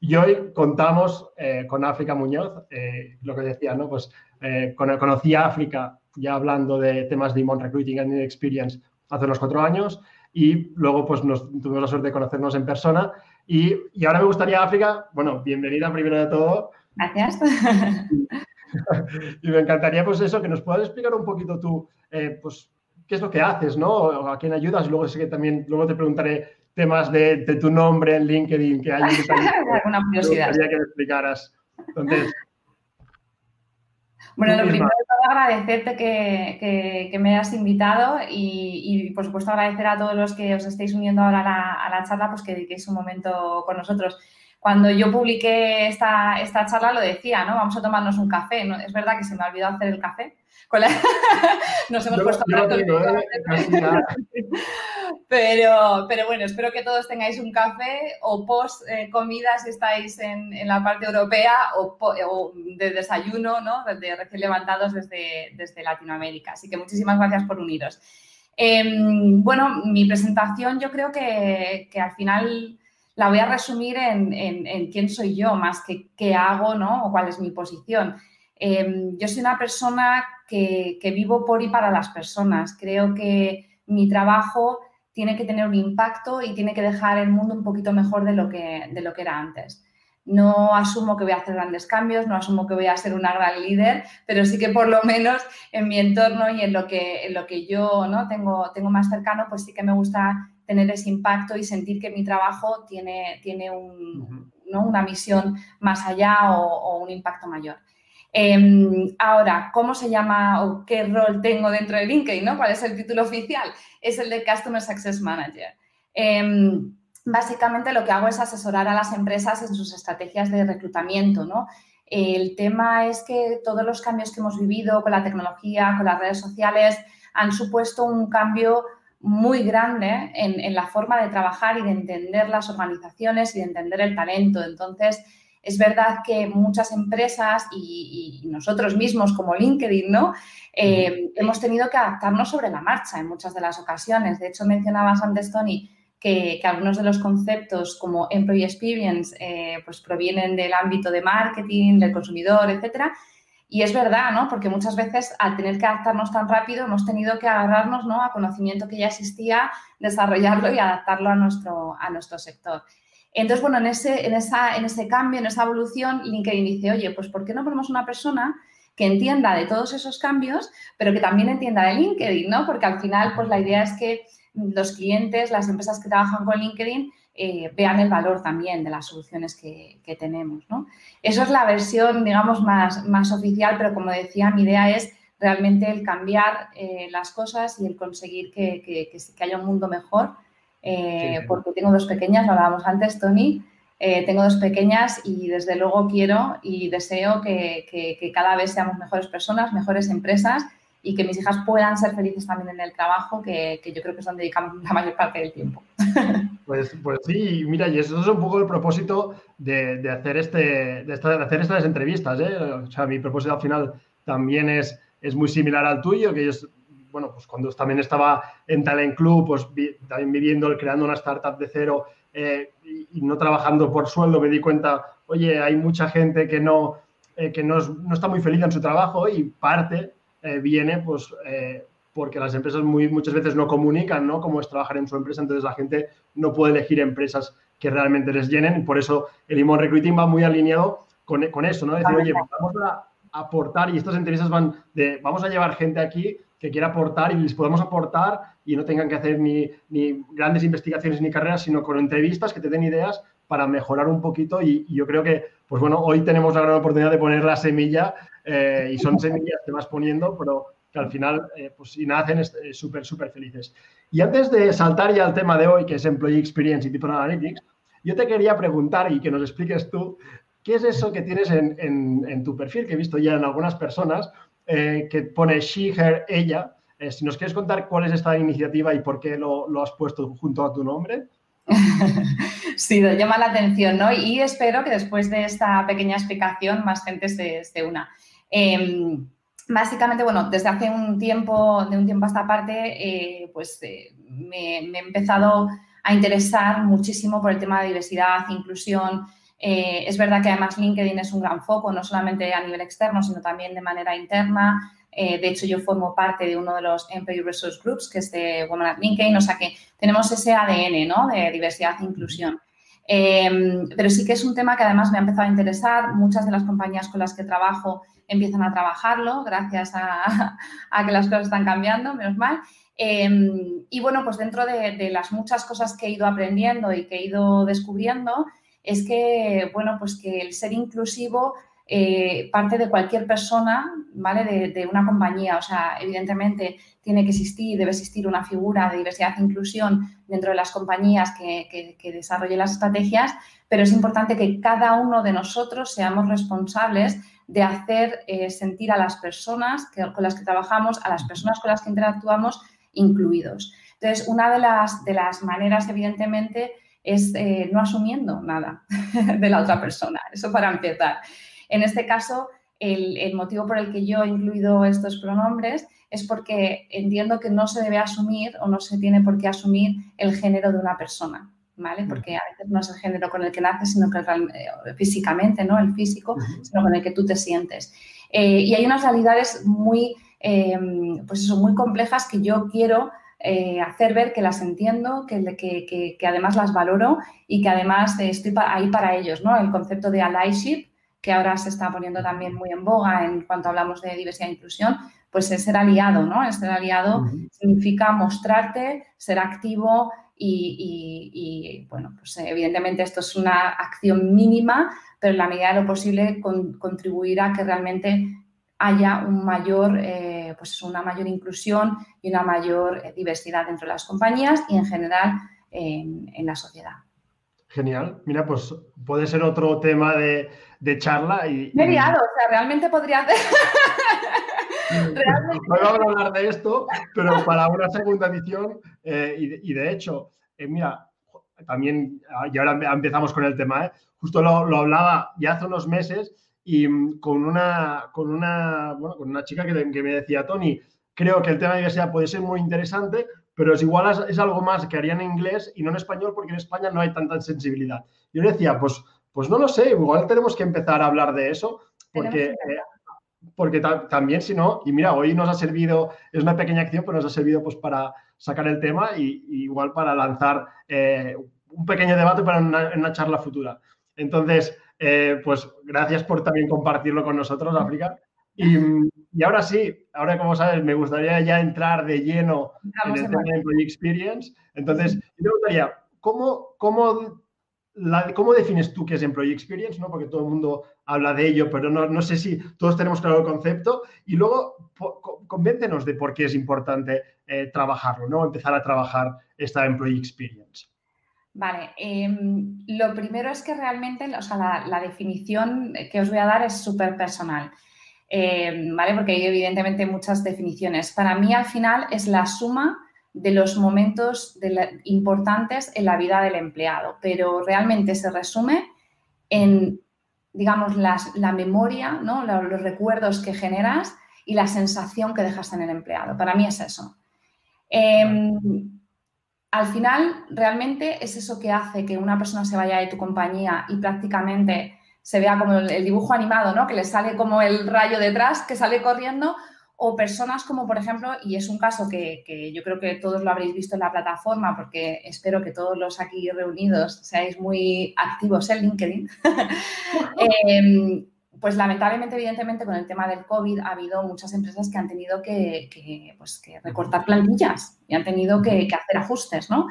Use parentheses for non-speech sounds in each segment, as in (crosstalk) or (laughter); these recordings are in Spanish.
Y hoy contamos eh, con África Muñoz, eh, lo que decía, ¿no? Pues eh, conocí a África ya hablando de temas de Imon Recruiting and Experience hace unos cuatro años y luego pues nos tuvimos la suerte de conocernos en persona y, y ahora me gustaría África, bueno, bienvenida primero de todo. Gracias. (laughs) y me encantaría pues eso, que nos puedas explicar un poquito tú, pues qué es lo que haces, ¿no? a quién ayudas luego sé que también, luego te preguntaré temas de, tu nombre en LinkedIn que hay (laughs) alguna curiosidad. que me explicaras. Entonces, bueno, lo primero de todo agradecerte que, que, me hayas invitado y, por supuesto agradecer a todos los que os estéis uniendo ahora a la, a la charla, pues que dediquéis un momento con nosotros. Cuando yo publiqué esta, esta charla lo decía, ¿no? Vamos a tomarnos un café. ¿no? Es verdad que se me ha olvidado hacer el café. (laughs) Nos hemos puesto a (laughs) pero, pero bueno, espero que todos tengáis un café o post eh, comida si estáis en, la parte europea o, de desayuno, ¿no? De recién levantados desde, desde Latinoamérica. Así que muchísimas gracias por uniros. Em, bueno, mi presentación yo creo que, al final la voy a resumir en, quién soy yo más que qué hago, ¿no? O cuál es mi posición. Em, yo soy una persona que, que, vivo por y para las personas. Creo que mi trabajo tiene que tener un impacto y tiene que dejar el mundo un poquito mejor de lo que, de lo que era antes. No asumo que voy a hacer grandes cambios, no asumo que voy a ser una gran líder, pero sí que por lo menos en mi entorno y en lo que, en lo que yo ¿no? tengo, tengo más cercano, pues sí que me gusta tener ese impacto y sentir que mi trabajo tiene, tiene un, ¿no? una misión más allá o un impacto mayor. Em, ahora, ¿cómo se llama o qué rol tengo dentro de LinkedIn? ¿no? ¿Cuál es el título oficial? Es el de Customer Success Manager. Em, básicamente lo que hago es asesorar a las empresas en sus estrategias de reclutamiento. ¿no? El tema es que todos los cambios que hemos vivido con la tecnología, con las redes sociales, han supuesto un cambio muy grande en, en la forma de trabajar y de entender las organizaciones y de entender el talento. Entonces, es verdad que muchas empresas y, nosotros mismos como LinkedIn, ¿no? Eh, hemos tenido que adaptarnos sobre la marcha en muchas de las ocasiones. De hecho, mencionabas antes, Tony, que, algunos de los conceptos como Employee Experience eh, pues provienen del ámbito de marketing, del consumidor, etcétera. Y es verdad, ¿no? Porque muchas veces al tener que adaptarnos tan rápido hemos tenido que agarrarnos ¿no? a conocimiento que ya existía, desarrollarlo y adaptarlo a nuestro, a nuestro sector. Entonces, bueno, en ese, en, esa, en ese cambio, en esa evolución, LinkedIn dice, oye, pues ¿por qué no ponemos una persona que entienda de todos esos cambios, pero que también entienda de LinkedIn, ¿no? Porque al final, pues la idea es que los clientes, las empresas que trabajan con LinkedIn, eh, vean el valor también de las soluciones que, tenemos, ¿no? Eso es la versión, digamos, más, más oficial, pero como decía, mi idea es realmente el cambiar eh, las cosas y el conseguir que, que haya un mundo mejor eh, porque tengo dos pequeñas, lo hablábamos antes, Tony, eh, tengo dos pequeñas y desde luego quiero y deseo que, cada vez seamos mejores personas, mejores empresas y que mis hijas puedan ser felices también en el trabajo, que, yo creo que es donde dedicamos la mayor parte del tiempo. (laughs) Pues, pues sí, mira, y eso es un poco el propósito de, hacer, este, de, hacer estas entrevistas. ¿eh? O sea, mi propósito al final también es, es muy similar al tuyo, que es bueno, pues cuando también estaba en Talent Club, pues también viviendo, creando una startup de cero eh, y, no trabajando por sueldo, me di cuenta, oye, hay mucha gente que no, eh, que no, está muy feliz en su trabajo y parte eh, viene pues porque las empresas muy, muchas veces no comunican ¿no? cómo es trabajar en su empresa, entonces la gente no puede elegir empresas que realmente les llenen y por eso el Imon Recruiting va muy alineado con, con eso, ¿no? Decir, oye, vamos a aportar y estas entrevistas van de, vamos a llevar gente aquí que quiera aportar y les podemos aportar y no tengan que hacer ni, grandes investigaciones ni carreras, sino con entrevistas que te den ideas para mejorar un poquito y, yo creo que, pues bueno, hoy tenemos la gran oportunidad de poner la semilla eh, y son (laughs) semillas que vas poniendo, pero que al final, eh, pues si nacen, eh, súper, súper felices. Y antes de saltar ya al tema de hoy, que es Employee Experience y People Analytics, Yo te quería preguntar y que nos expliques tú, ¿qué es eso que tienes en, tu perfil, que he visto ya en algunas personas, eh, que pone she, her, ella? Eh, si nos quieres contar cuál es esta iniciativa y por qué lo, lo has puesto junto a tu nombre. (laughs) sí, llama la atención, ¿no? Y espero que después de esta pequeña explicación más gente se, se una. Em, básicamente, bueno, desde hace un tiempo, de un tiempo a esta parte, eh, pues eh, me, he empezado a interesar muchísimo por el tema de diversidad, inclusión. Eh, es verdad que además LinkedIn es un gran foco, no solamente a nivel externo, sino también de manera interna. de hecho, yo formo parte de uno de los Employee Resource Groups, que es de Women at LinkedIn, o sea que tenemos ese ADN ¿no? de diversidad e inclusión. pero sí que es un tema que además me ha empezado a interesar. Muchas de las compañías con las que trabajo empiezan a trabajarlo gracias (laughs) a, que las cosas están cambiando, menos mal. Em, y bueno, pues dentro de, las muchas cosas que he ido aprendiendo y que he ido descubriendo, es que, bueno, pues que el ser inclusivo eh, parte de cualquier persona, ¿vale? De, una compañía. O sea, evidentemente tiene que existir, debe existir una figura de diversidad e inclusión dentro de las compañías que, que desarrolle las estrategias, pero es importante que cada uno de nosotros seamos responsables de hacer eh, sentir a las personas con las que trabajamos, a las personas con las que interactuamos, incluidos. Entonces, una de las, de las maneras, evidentemente, es eh, no asumiendo nada (laughs) de la otra persona. Eso para empezar. En este caso, el, el, motivo por el que yo he incluido estos pronombres es porque entiendo que no se debe asumir o no se tiene por qué asumir el género de una persona. ¿Vale? Porque a veces no es el género con el que naces, sino que eh, físicamente, ¿no? El físico, sino con el que tú te sientes. Eh, y hay unas realidades muy, em, pues eso, muy complejas que yo quiero eh, hacer ver que las entiendo, que, que, que, además las valoro y que además estoy ahí para ellos, ¿no? El concepto de allyship, que ahora se está poniendo también muy en boga en cuanto hablamos de diversidad e inclusión, pues es ser aliado, ¿no? El ser aliado significa mostrarte, ser activo, y, bueno, pues evidentemente esto es una acción mínima, pero en la medida de lo posible contribuirá a que realmente haya un mayor, eh, pues una mayor inclusión y una mayor eh, diversidad dentro de las compañías y en general en, la sociedad. Genial. Mira, pues puede ser otro tema de, charla. Y, Me he o sea, realmente podría hacer... (laughs) No vamos a hablar de esto, pero para una segunda edición, eh, y, de, hecho, eh, mira, también, ah, y ahora empezamos con el tema, ¿eh? justo lo, hablaba ya hace unos meses y mm, con una, con una, bueno, con una chica que, me decía, Tony, creo que el tema de diversidad puede ser muy interesante, pero es igual es, algo más que haría en inglés y no en español porque en España no hay tanta sensibilidad. Yo le decía, pues, pues no lo sé, igual tenemos que empezar a hablar de eso porque porque también si no, y mira, hoy nos ha servido, es una pequeña acción, pero nos ha servido pues para sacar el tema y, igual para lanzar eh, un pequeño debate para una, charla futura. Entonces, eh, pues gracias por también compartirlo con nosotros, África. Y, y, ahora sí, ahora como sabes, me gustaría ya entrar de lleno en el tema de Employee Experience. Entonces, yo me preguntaría, ¿cómo, cómo ¿Cómo defines tú qué es Employee Experience? ¿no? Porque todo el mundo habla de ello, pero no, sé si todos tenemos claro el concepto. Y luego, convéntenos de por qué es importante eh, trabajarlo, ¿no? Empezar a trabajar esta Employee Experience. Vale, em, lo primero es que realmente, o sea, la, definición que os voy a dar es súper personal, em, ¿vale? Porque hay evidentemente muchas definiciones. Para mí, al final, es la suma de los momentos importantes en la vida del empleado, pero realmente se resume en, digamos, la memoria, ¿no? los recuerdos que generas y la sensación que dejas en el empleado. Para mí es eso. Em, al final, realmente es eso que hace que una persona se vaya de tu compañía y prácticamente se vea como el, dibujo animado, ¿no? Que le sale como el rayo detrás, que sale corriendo, o personas como, por ejemplo, y es un caso que, yo creo que todos lo habréis visto en la plataforma, porque espero que todos los aquí reunidos seáis muy activos en LinkedIn, (laughs) em, pues lamentablemente, evidentemente, con el tema del COVID ha habido muchas empresas que han tenido que, pues, recortar plantillas y han tenido que, hacer ajustes, ¿no?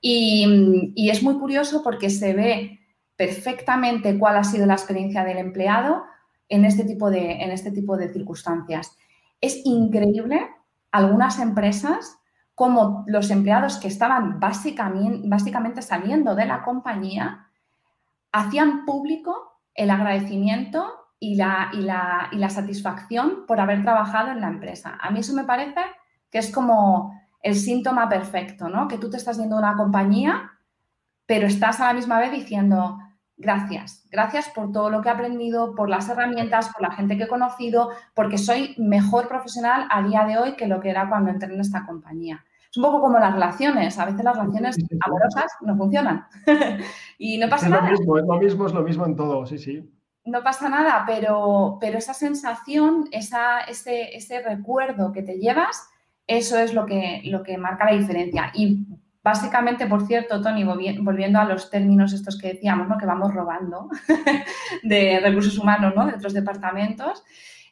Y, y es muy curioso porque se ve perfectamente cuál ha sido la experiencia del empleado en este tipo de, en este tipo de circunstancias. Es increíble algunas empresas cómo los empleados que estaban básicamente, básicamente saliendo de la compañía hacían público el agradecimiento y la, y, la, y la, satisfacción por haber trabajado en la empresa. A mí eso me parece que es como el síntoma perfecto, ¿no? Que tú te estás yendo a una compañía, pero estás a la misma vez diciendo, gracias, gracias por todo lo que he aprendido, por las herramientas, por la gente que he conocido, porque soy mejor profesional a día de hoy que lo que era cuando entré en esta compañía. Es un poco como las relaciones. A veces las relaciones amorosas no funcionan. (laughs) y no pasa nada. Lo mismo, es lo mismo, es lo mismo en todo, sí, sí. No pasa nada, pero, pero esa sensación, esa, ese, ese recuerdo que te llevas, eso es lo que, lo que marca la diferencia. Y básicamente, por cierto, Tony, volviendo a los términos estos que decíamos, ¿no? que vamos robando (laughs) de recursos humanos ¿no? de otros departamentos,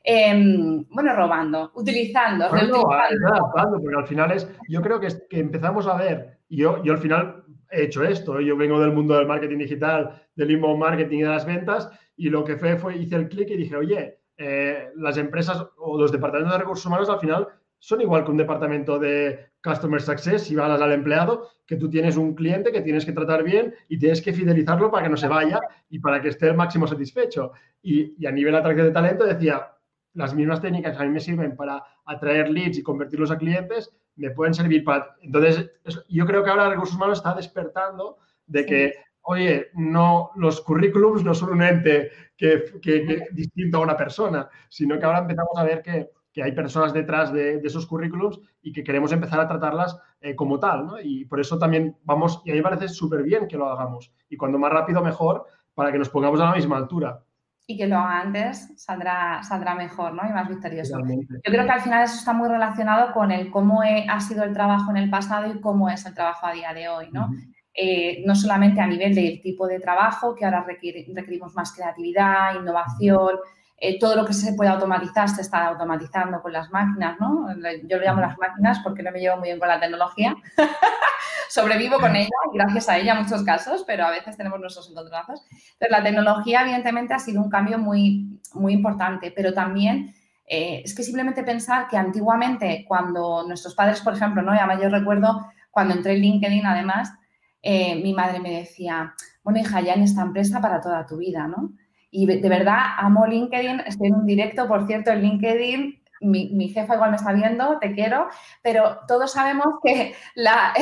Em, bueno, robando, utilizando, adaptando, porque al final es, yo creo que, que empezamos a ver, yo, yo al final he hecho esto, yo vengo del mundo del marketing digital, del inbound marketing y de las ventas, y lo que fue fue, hice el clic y dije, oye, eh, las empresas o los departamentos de recursos humanos al final son igual que un departamento de Customer Success, si vas al empleado, que tú tienes un cliente que tienes que tratar bien y tienes que fidelizarlo para que no se vaya y para que esté el máximo satisfecho. Y, y a nivel de atracción de talento decía, las mismas técnicas que a mí me sirven para atraer leads y convertirlos a clientes, me pueden servir para... Entonces, yo creo que ahora Recursos Humanos está despertando de que, oye, no, los currículums no son un ente que, que, distinto a una persona, sino que ahora empezamos a ver que, que hay personas detrás de, esos currículums y que queremos empezar a tratarlas eh, como tal, ¿no? Y por eso también vamos, y a mí me parece súper bien que lo hagamos. Y cuando más rápido, mejor, para que nos pongamos a la misma altura y que lo haga antes saldrá, saldrá mejor ¿no? y más victorioso. Yo creo que al final eso está muy relacionado con el cómo ha sido el trabajo en el pasado y cómo es el trabajo a día de hoy. ¿no? Eh, no solamente a nivel del tipo de trabajo, que ahora requerimos más creatividad, innovación, eh, todo lo que se puede automatizar se está automatizando con las máquinas, ¿no? Yo lo llamo las máquinas porque no me llevo muy bien con la tecnología. (laughs) Sobrevivo con ella, gracias a ella en muchos casos, pero a veces tenemos nuestros encontrazos. Pero la tecnología, evidentemente, ha sido un cambio muy, muy importante, pero también eh, es que simplemente pensar que antiguamente, cuando nuestros padres, por ejemplo, ¿no? Y además yo recuerdo cuando entré en LinkedIn, además, eh, mi madre me decía, bueno, hija, ya en esta empresa para toda tu vida, ¿no? Y de verdad amo LinkedIn, estoy en un directo, por cierto, en LinkedIn. Mi, jefa igual me está viendo, te quiero, pero todos sabemos que la,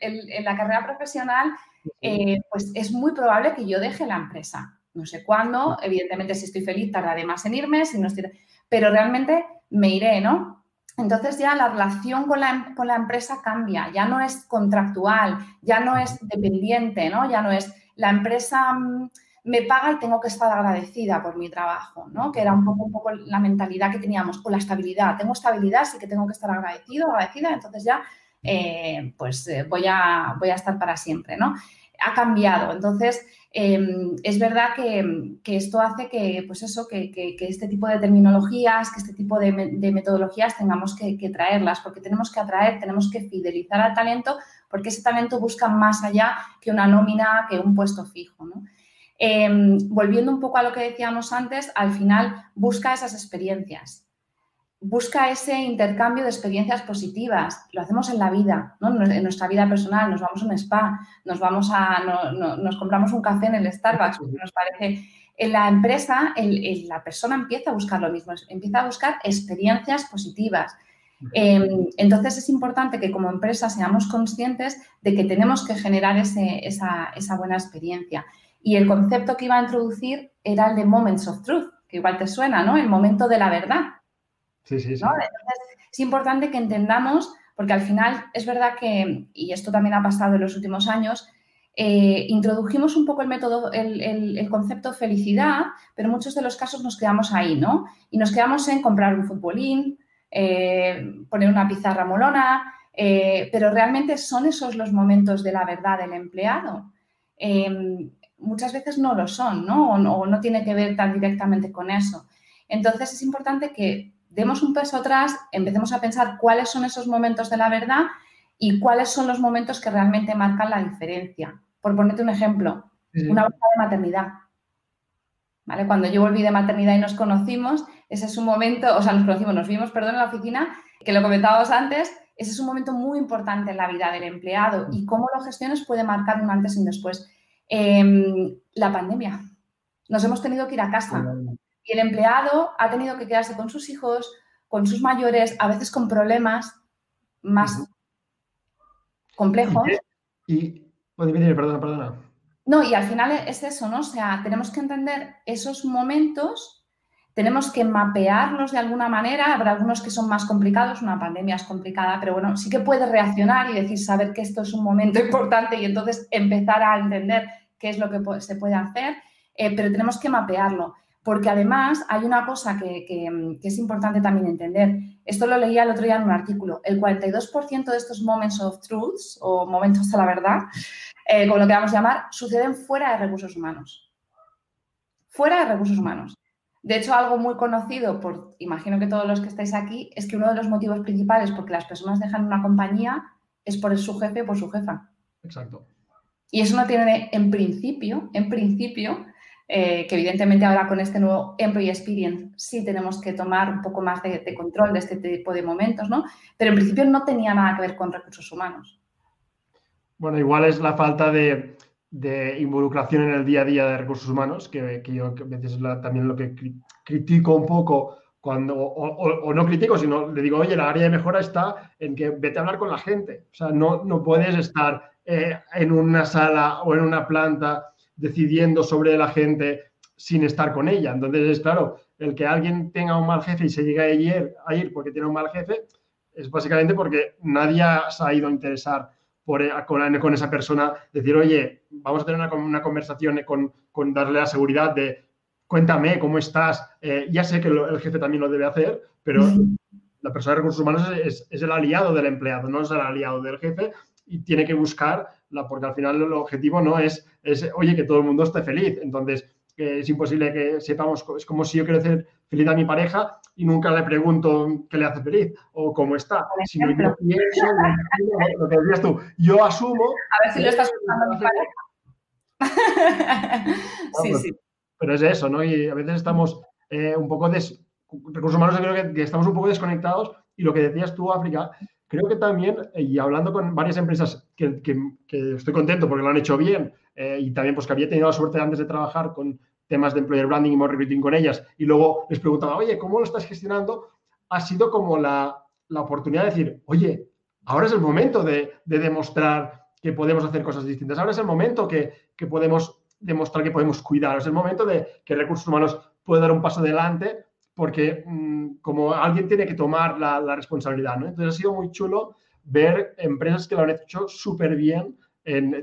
en la carrera profesional eh, pues es muy probable que yo deje la empresa. No sé cuándo, evidentemente si estoy feliz tardaré más en irme, si no estoy... pero realmente me iré, ¿no? Entonces ya la relación con la, con la empresa cambia, ya no es contractual, ya no es dependiente, ¿no? Ya no es la empresa mm, me paga y tengo que estar agradecida por mi trabajo, ¿no? Que era un poco, un poco la mentalidad que teníamos, o la estabilidad. Tengo estabilidad, sí que tengo que estar agradecido, agradecida, entonces ya eh, pues eh, voy, a, voy a estar para siempre, ¿no? Ha cambiado. Entonces, em, es verdad que, esto hace que, pues eso, que, este tipo de terminologías, que este tipo de, metodologías tengamos que, traerlas, porque tenemos que atraer, tenemos que fidelizar al talento, porque ese talento busca más allá que una nómina, que un puesto fijo, ¿no? Em, volviendo un poco a lo que decíamos antes, al final busca esas experiencias, busca ese intercambio de experiencias positivas. Lo hacemos en la vida, en nuestra vida personal. Nos vamos a un spa, nos vamos a, nos compramos un café en el Starbucks, nos parece. En la empresa, la persona empieza a buscar lo mismo, empieza a buscar experiencias positivas. Em, entonces es importante que como empresa seamos conscientes de que tenemos que generar esa, esa buena experiencia. Y el concepto que iba a introducir era el de Moments of Truth, que igual te suena, ¿no? El momento de la verdad. Sí, sí, sí. es importante que entendamos, porque al final es verdad que, y esto también ha pasado en los últimos años, eh, introdujimos un poco el método, el, concepto felicidad, pero en muchos de los casos nos quedamos ahí, ¿no? Y nos quedamos en comprar un futbolín, eh, poner una pizarra molona, eh, pero realmente son esos los momentos de la verdad del empleado muchas veces no lo son, ¿no? O, ¿no? tiene que ver tan directamente con eso. Entonces es importante que demos un peso atrás, empecemos a pensar cuáles son esos momentos de la verdad y cuáles son los momentos que realmente marcan la diferencia. Por ponerte un ejemplo, una baja de maternidad. ¿Vale? Cuando yo volví de maternidad y nos conocimos, ese es un momento, o sea, nos conocimos, nos vimos, perdón, en la oficina, que lo comentábamos antes, ese es un momento muy importante en la vida del empleado y cómo lo gestiones puede marcar un antes y un después. Em, la pandemia. Nos hemos tenido que ir a casa y el empleado ha tenido que quedarse con sus hijos, con sus mayores, a veces con problemas más complejos. Y, perdona, perdona. No, y al final es eso, ¿no? O sea, tenemos que entender esos momentos, tenemos que mapearlos de alguna manera. Habrá algunos que son más complicados, una pandemia es complicada, pero bueno, sí que puedes reaccionar y decir, saber que esto es un momento (laughs) importante y entonces empezar a entender qué es lo que se puede hacer, eh, pero tenemos que mapearlo. Porque además hay una cosa que, es importante también entender. Esto lo leía el otro día en un artículo. El 42% de estos moments of truths o momentos de la verdad, eh, como lo queramos llamar, suceden fuera de recursos humanos. Fuera de recursos humanos. De hecho, algo muy conocido, por imagino que todos los que estáis aquí, es que uno de los motivos principales por que las personas dejan una compañía es por su jefe o por su jefa. Exacto. Y eso no tiene, en principio, en principio, eh, que evidentemente ahora con este nuevo Employee Experience sí tenemos que tomar un poco más de, control de este tipo de momentos, ¿no? Pero en principio no tenía nada que ver con recursos humanos. Bueno, igual es la falta de, involucración en el día a día de recursos humanos, que, yo a veces también lo que critico un poco cuando, o, no critico, sino le digo, oye, la área de mejora está en que vete a hablar con la gente. O sea, no, no puedes estar eh, en una sala o en una planta decidiendo sobre la gente sin estar con ella. Entonces, es claro, el que alguien tenga un mal jefe y se llegue a ir, a ir porque tiene un mal jefe, es básicamente porque nadie se ha ido a interesar por, eh, con, esa persona, decir, oye, vamos a tener una, una conversación con, con, darle la seguridad de, cuéntame cómo estás. Eh, ya sé que el jefe también lo debe hacer, pero la persona de recursos humanos es, es, el aliado del empleado, no es el aliado del jefe y tiene que buscar porque al final el objetivo no es, es, oye, que todo el mundo esté feliz. Entonces, es imposible que sepamos, es como si yo quiero hacer feliz a mi pareja y nunca le pregunto qué le hace feliz o cómo está. Si yo pienso, lo que decías tú, yo asumo... A ver si lo estás a mi pareja. (laughs) sí, sí. Pero es eso, ¿no? Y a veces estamos eh, un poco... Des... Recursos humanos, creo que, estamos un poco desconectados y lo que decías tú, África, Creo que también, eh, y hablando con varias empresas que, estoy contento porque lo han hecho bien, eh, y también pues que había tenido la suerte antes de trabajar con temas de employer branding y more recruiting con ellas, y luego les preguntaba, oye, ¿cómo lo estás gestionando? Ha sido como la, oportunidad de decir, oye, ahora es el momento de, demostrar que podemos hacer cosas distintas, ahora es el momento que, que podemos demostrar que podemos cuidar, es el momento de que recursos humanos puede dar un paso adelante porque mm, como alguien tiene que tomar la, responsabilidad, ¿no? Entonces ha sido muy chulo ver empresas que lo han hecho súper bien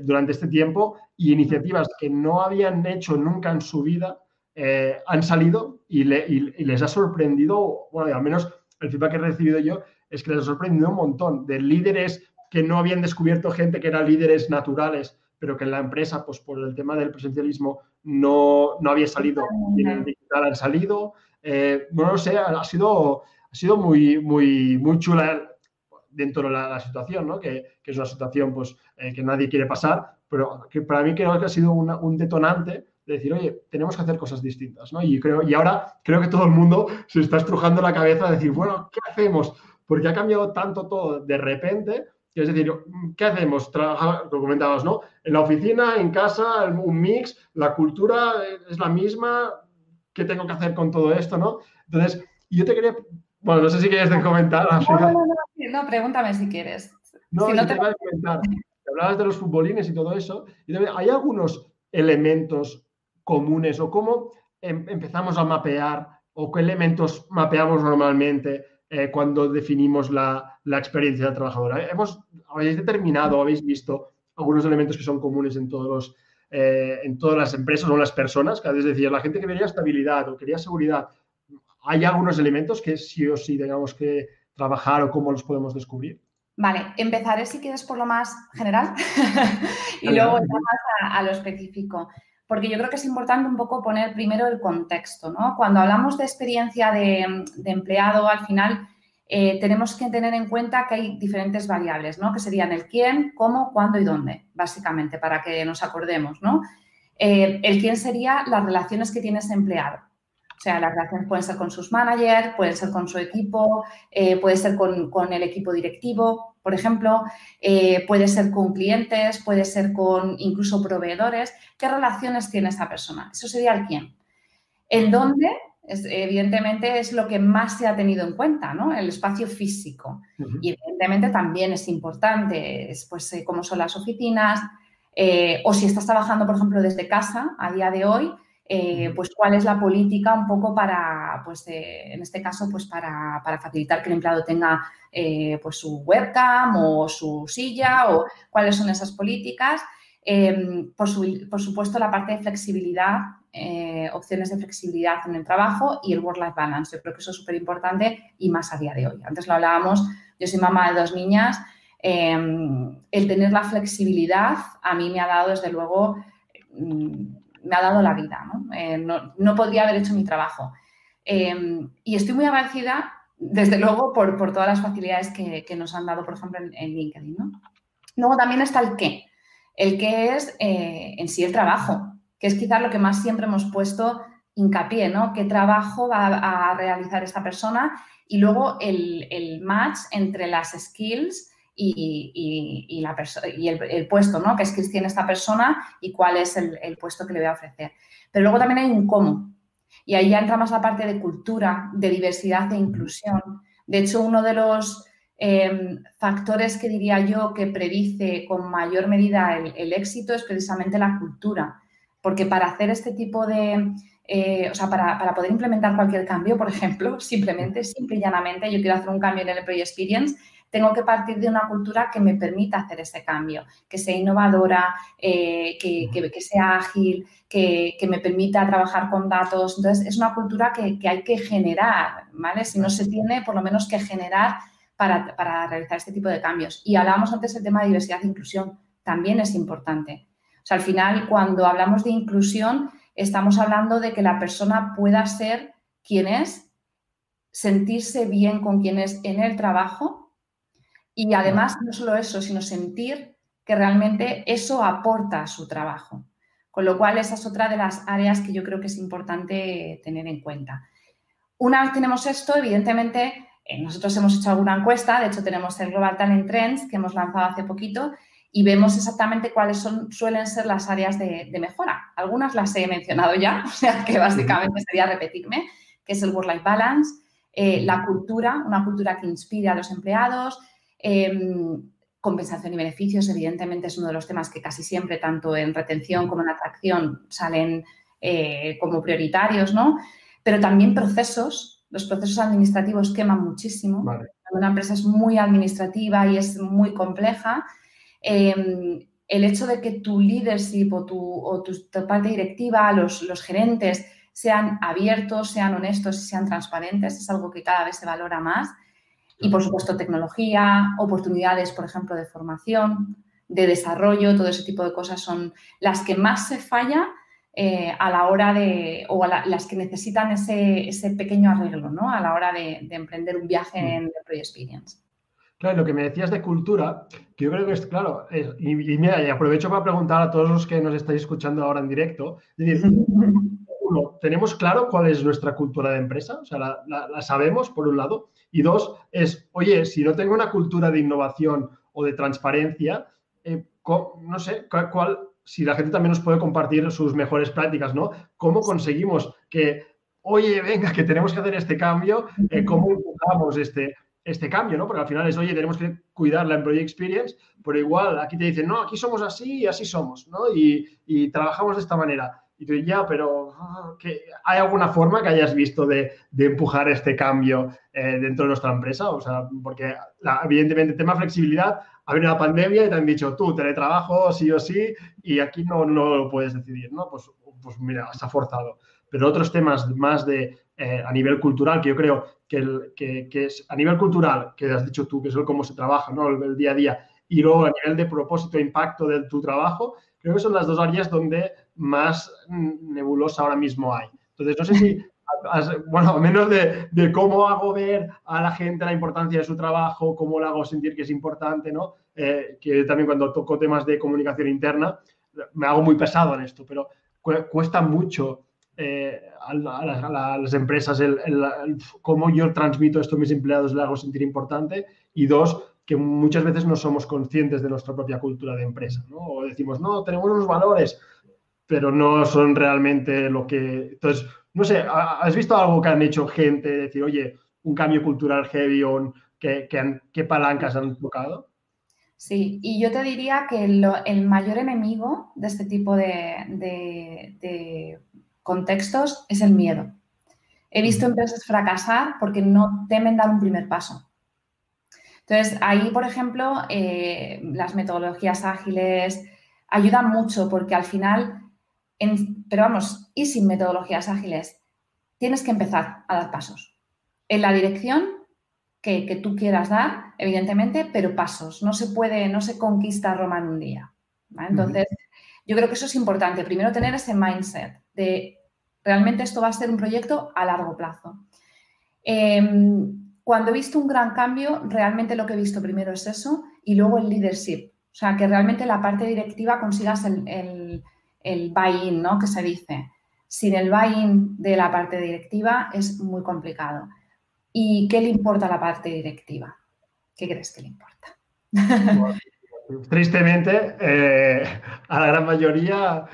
durante este tiempo y iniciativas que no habían hecho nunca en su vida eh, han salido y, les ha sorprendido, bueno, al menos el feedback que he recibido yo es que les ha sorprendido un montón de líderes que no habían descubierto gente que eran líderes naturales, pero que en la empresa, pues por el tema del presencialismo, no, no había salido. Y en el digital han salido, eh, no lo sé, ha sido, ha sido muy, muy, muy chula dentro de la, situación, ¿no? que, es una situación pues, eh, que nadie quiere pasar, pero que para mí creo que ha sido un detonante de decir, oye, tenemos que hacer cosas distintas. ¿no? Y, creo, y ahora creo que todo el mundo se está estrujando la cabeza de decir, bueno, ¿qué hacemos? Porque ha cambiado tanto todo de repente. Es decir, ¿qué hacemos? Trabajar, lo comentabas, ¿no? En la oficina, en casa, un mix, la cultura es la misma, ¿qué tengo que hacer con todo esto, no? Entonces, yo te quería, bueno, no sé si quieres comentar. No, no, no, no, pregúntame si quieres. No, si no te... comentar. (laughs) Hablabas de los futbolines y todo eso. ¿Hay algunos elementos comunes o cómo em, empezamos a mapear o qué elementos mapeamos normalmente eh, cuando definimos la, la, experiencia del trabajador? Hemos, ¿Habéis determinado, habéis visto algunos elementos que son comunes en todos los eh, en todas las empresas o las personas, que es decir, la gente que quería estabilidad o quería seguridad, ¿hay algunos elementos que sí o sí tengamos que trabajar o cómo los podemos descubrir? Vale, empezaré si quieres por lo más general (laughs) y luego a, a, lo específico, porque yo creo que es importante un poco poner primero el contexto, ¿no? Cuando hablamos de experiencia de, de empleado, al final eh, tenemos que tener en cuenta que hay diferentes variables, ¿no? Que serían el quién, cómo, cuándo y dónde, básicamente, para que nos acordemos, ¿no? Eh, el quién sería las relaciones que tiene ese empleado. O sea, las relaciones pueden ser con sus managers, pueden ser con su equipo, eh, puede ser con, el equipo directivo, por ejemplo, eh, puede ser con clientes, puede ser con incluso proveedores. ¿Qué relaciones tiene esa persona? Eso sería el quién. El dónde, evidentemente, es lo que más se ha tenido en cuenta, ¿no? El espacio físico. Y evidentemente también es importante, pues, eh, cómo son las oficinas, o si estás trabajando, por ejemplo, desde casa a día de hoy, eh, pues cuál es la política un poco para, pues en este caso, pues para, facilitar que el empleado tenga eh, pues su webcam o su silla o cuáles son esas políticas. Em, por, supuesto, la parte de flexibilidad, eh, opciones de flexibilidad en el trabajo y el work-life balance. Yo creo que eso es súper importante y más a día de hoy. Antes lo hablábamos, yo soy mamá de dos niñas. Em, el tener la flexibilidad a mí me ha dado, desde luego, mm, me ha dado la vida, eh, ¿no? podría haber hecho mi trabajo. Em, y estoy muy agradecida, desde luego, por, todas las facilidades que, nos han dado, por ejemplo, en, LinkedIn, Luego también está el qué. El qué es eh, en sí el trabajo, que es quizás lo que más siempre hemos puesto hincapié, ¿no? ¿Qué trabajo va a realizar esta persona? Y luego el, el match entre las skills y, el, puesto ¿no? que es tiene esta persona y cuál es el, puesto que le voy a ofrecer. Pero luego también hay un cómo. Y ahí ya entra más la parte de cultura, de diversidad e inclusión. De hecho, uno de los em, factores que diría yo que predice con mayor medida el, éxito es precisamente la cultura. Porque para hacer este tipo de, eh, o sea, para, para, poder implementar cualquier cambio, por ejemplo, (laughs) simplemente, simple y llanamente, yo quiero hacer un cambio en el Employee Experience, tengo que partir de una cultura que me permita hacer ese cambio, que sea innovadora, eh, que, sea ágil, que, me permita trabajar con datos. Entonces, es una cultura que, hay que generar, ¿vale? Si no se tiene, por lo menos que generar para, realizar este tipo de cambios. Y hablábamos antes del tema de diversidad e inclusión, también es importante. O sea, al final, cuando hablamos de inclusión, estamos hablando de que la persona pueda ser quien es, sentirse bien con quien es en el trabajo y además, no solo eso, sino sentir que realmente eso aporta a su trabajo. Con lo cual, esa es otra de las áreas que yo creo que es importante tener en cuenta. Una vez tenemos esto, evidentemente, eh, nosotros hemos hecho alguna encuesta, de hecho tenemos el Global Talent Trends que hemos lanzado hace poquito y vemos exactamente cuáles son, suelen ser las áreas de, mejora. Algunas las he mencionado ya, (laughs) o sea que básicamente sería repetirme, que es el Work-Life Balance, eh, la cultura, una cultura que inspire a los empleados, Em, compensación y beneficios, evidentemente, es uno de los temas que casi siempre, tanto en retención como en atracción, salen eh, como prioritarios, ¿no? Pero también procesos, los procesos administrativos queman muchísimo. Una empresa es muy administrativa y es muy compleja. Em, el hecho de que tu leadership o tu, parte directiva, los, los gerentes, sean abiertos, sean honestos y sean transparentes, es algo que cada vez se valora más. Y, por supuesto, tecnología, oportunidades, por ejemplo, de formación, de desarrollo, todo ese tipo de cosas son las que más se falla eh, a la hora de, o las que necesitan ese, ese, pequeño arreglo, ¿no? A la hora de, emprender un viaje mm. en Project Experience. Claro, lo que me decías de cultura, que yo creo que es, claro, y, mira, y aprovecho para preguntar a todos los que nos estáis escuchando ahora en directo, es decir, (laughs) uno, ¿tenemos claro cuál es nuestra cultura de empresa? O sea, la sabemos, por un lado. Y dos, es, oye, si no tengo una cultura de innovación o de transparencia, eh, no sé, cuál, si la gente también nos puede compartir sus mejores prácticas, ¿no? ¿Cómo conseguimos que, oye, venga, que tenemos que hacer este cambio, eh, cómo empujamos este, este cambio, ¿no? Porque al final es, oye, tenemos que cuidar la employee experience, pero igual aquí te dicen, no, aquí somos así y así somos, ¿no? Y, y trabajamos de esta manera. Y tú, ya, pero ah, ¿hay alguna forma que hayas visto de, empujar este cambio eh, dentro de nuestra empresa? O sea, porque evidentemente el tema flexibilidad, ha venido la pandemia y te han dicho, tú, teletrabajo sí o sí, y aquí no, no lo puedes decidir, ¿no? Pues, pues mira, se ha forzado. Pero otros temas más de eh, a nivel cultural, que yo creo que, el, que, es a nivel cultural, que has dicho tú, que es el cómo se trabaja, ¿no? El, día a día, y luego a nivel de propósito e impacto de tu trabajo, creo que son las dos áreas donde más nebulosa ahora mismo hay. Entonces, no sé si, (laughs) bueno, a menos de, cómo hago ver a la gente la importancia de su trabajo, cómo le hago sentir que es importante, ¿no? Eh, que también cuando toco temas de comunicación interna, me hago muy pesado en esto, pero cuesta mucho eh, a, las, empresas el, cómo yo transmito esto a mis empleados, le hago sentir importante. Y dos, que muchas veces no somos conscientes de nuestra propia cultura de empresa, ¿no? O decimos, no, tenemos unos valores, pero no son realmente lo que... Entonces, no sé, ¿has visto algo que han hecho gente? Decir, oye, un cambio cultural heavy o que, ¿qué palancas han tocado? Sí, y yo te diría que el mayor enemigo de este tipo de, contextos es el miedo. He visto empresas fracasar porque no temen dar un primer paso. Entonces, ahí, por ejemplo, eh, las metodologías ágiles ayudan mucho porque al final, pero vamos, y sin metodologías ágiles, tienes que empezar a dar pasos en la dirección que, tú quieras dar, evidentemente, pero pasos. No se puede, no se conquista Roma en un día. Entonces, yo creo que eso es importante. Primero, tener ese mindset de realmente esto va a ser un proyecto a largo plazo. Em, cuando he visto un gran cambio, realmente lo que he visto primero es eso y luego el leadership. O sea, que realmente la parte directiva consigas el, el, el buy-in, ¿no? Que se dice. Sin el buy-in de la parte directiva es muy complicado. ¿Y qué le importa a la parte directiva? ¿Qué crees que le importa? tristemente, eh, a la gran mayoría...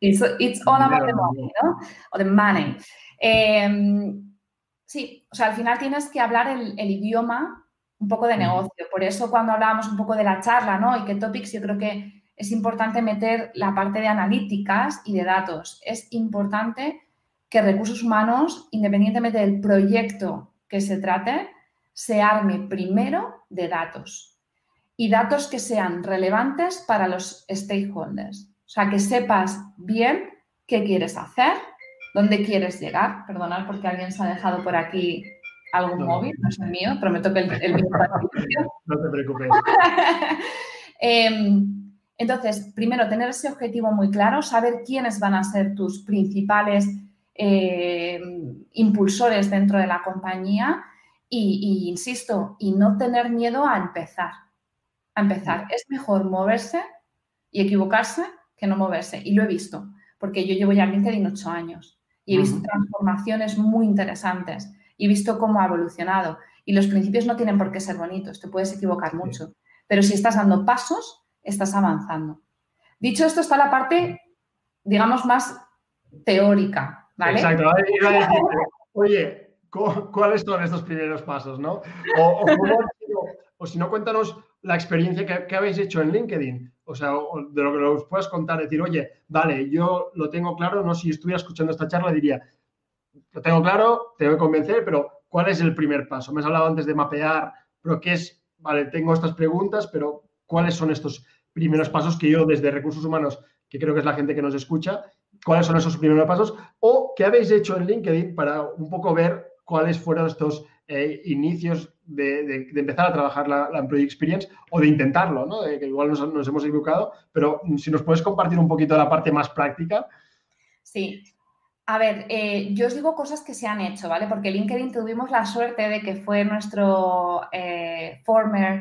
It's, all about the money, ¿no? O the money. Em, sí, o sea, al final tienes que hablar el, idioma un poco de negocio. Por eso cuando hablábamos un poco de la charla, ¿no? Y qué topics, yo creo que es importante meter la parte de analíticas y de datos. Es importante que recursos humanos, independientemente del proyecto que se trate, se arme primero de datos y datos que sean relevantes para los stakeholders. O sea, que sepas bien qué quieres hacer, dónde quieres llegar. Perdonad porque alguien se ha dejado por aquí algún móvil, no es el mío, prometo que el, el mío (laughs) No te preocupes. (laughs) Em, entonces, primero, tener ese objetivo muy claro, saber quiénes van a ser tus principales eh, impulsores dentro de la compañía y, insisto, y no tener miedo a empezar. A empezar. Es mejor moverse y equivocarse que no moverse. Y lo he visto, porque yo llevo ya LinkedIn ocho años y he visto transformaciones muy interesantes y he visto cómo ha evolucionado. Y los principios no tienen por qué ser bonitos, te puedes equivocar mucho. Pero si estás dando pasos, estás avanzando. Dicho esto, está la parte, digamos, más teórica, Exacto, oye, ¿cuáles son estos primeros pasos, no? O, si no, cuéntanos la experiencia que, habéis hecho en LinkedIn. O sea, de lo que nos puedas contar, decir, oye, vale, yo lo tengo claro, no si estuviera escuchando esta charla diría, lo tengo claro, te voy a convencer, pero ¿cuál es el primer paso? Me has hablado antes de mapear, pero ¿qué es? Vale, tengo estas preguntas, pero ¿cuáles son estos primeros pasos que yo desde recursos humanos, que creo que es la gente que nos escucha, cuáles son esos primeros pasos o qué habéis hecho en LinkedIn para un poco ver cuáles fueron estos eh, inicios de, empezar a trabajar la, Employee Experience o de intentarlo, ¿no? que igual nos, hemos equivocado, pero si nos puedes compartir un poquito la parte más práctica. Sí. A ver, eh, yo os digo cosas que se han hecho, ¿vale? Porque LinkedIn tuvimos la suerte de que fue nuestro eh, former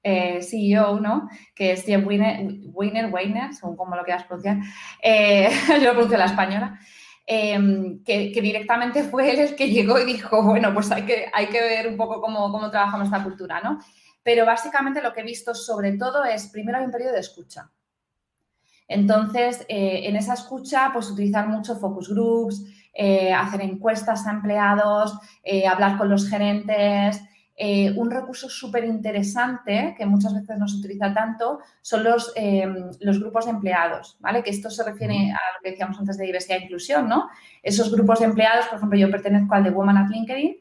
eh, CEO, ¿no? Que es Jeff Wiener, Wiener, según como lo quieras pronunciar, (laughs) yo lo pronuncio la española, em, que, directamente fue él el que llegó y dijo, bueno, pues hay que, hay que ver un poco cómo, cómo trabajamos esta cultura, ¿no? Pero básicamente lo que he visto sobre todo es, primero hay un periodo de escucha. Entonces, eh, en esa escucha, pues utilizar mucho focus groups, hacer encuestas a empleados, hablar con los gerentes, eh, un recurso súper interesante que muchas veces no se utiliza tanto son los, em, los grupos de empleados, ¿vale? Que esto se refiere a lo que decíamos antes de diversidad e inclusión, ¿no? Esos grupos de empleados, por ejemplo, yo pertenezco al de Women at LinkedIn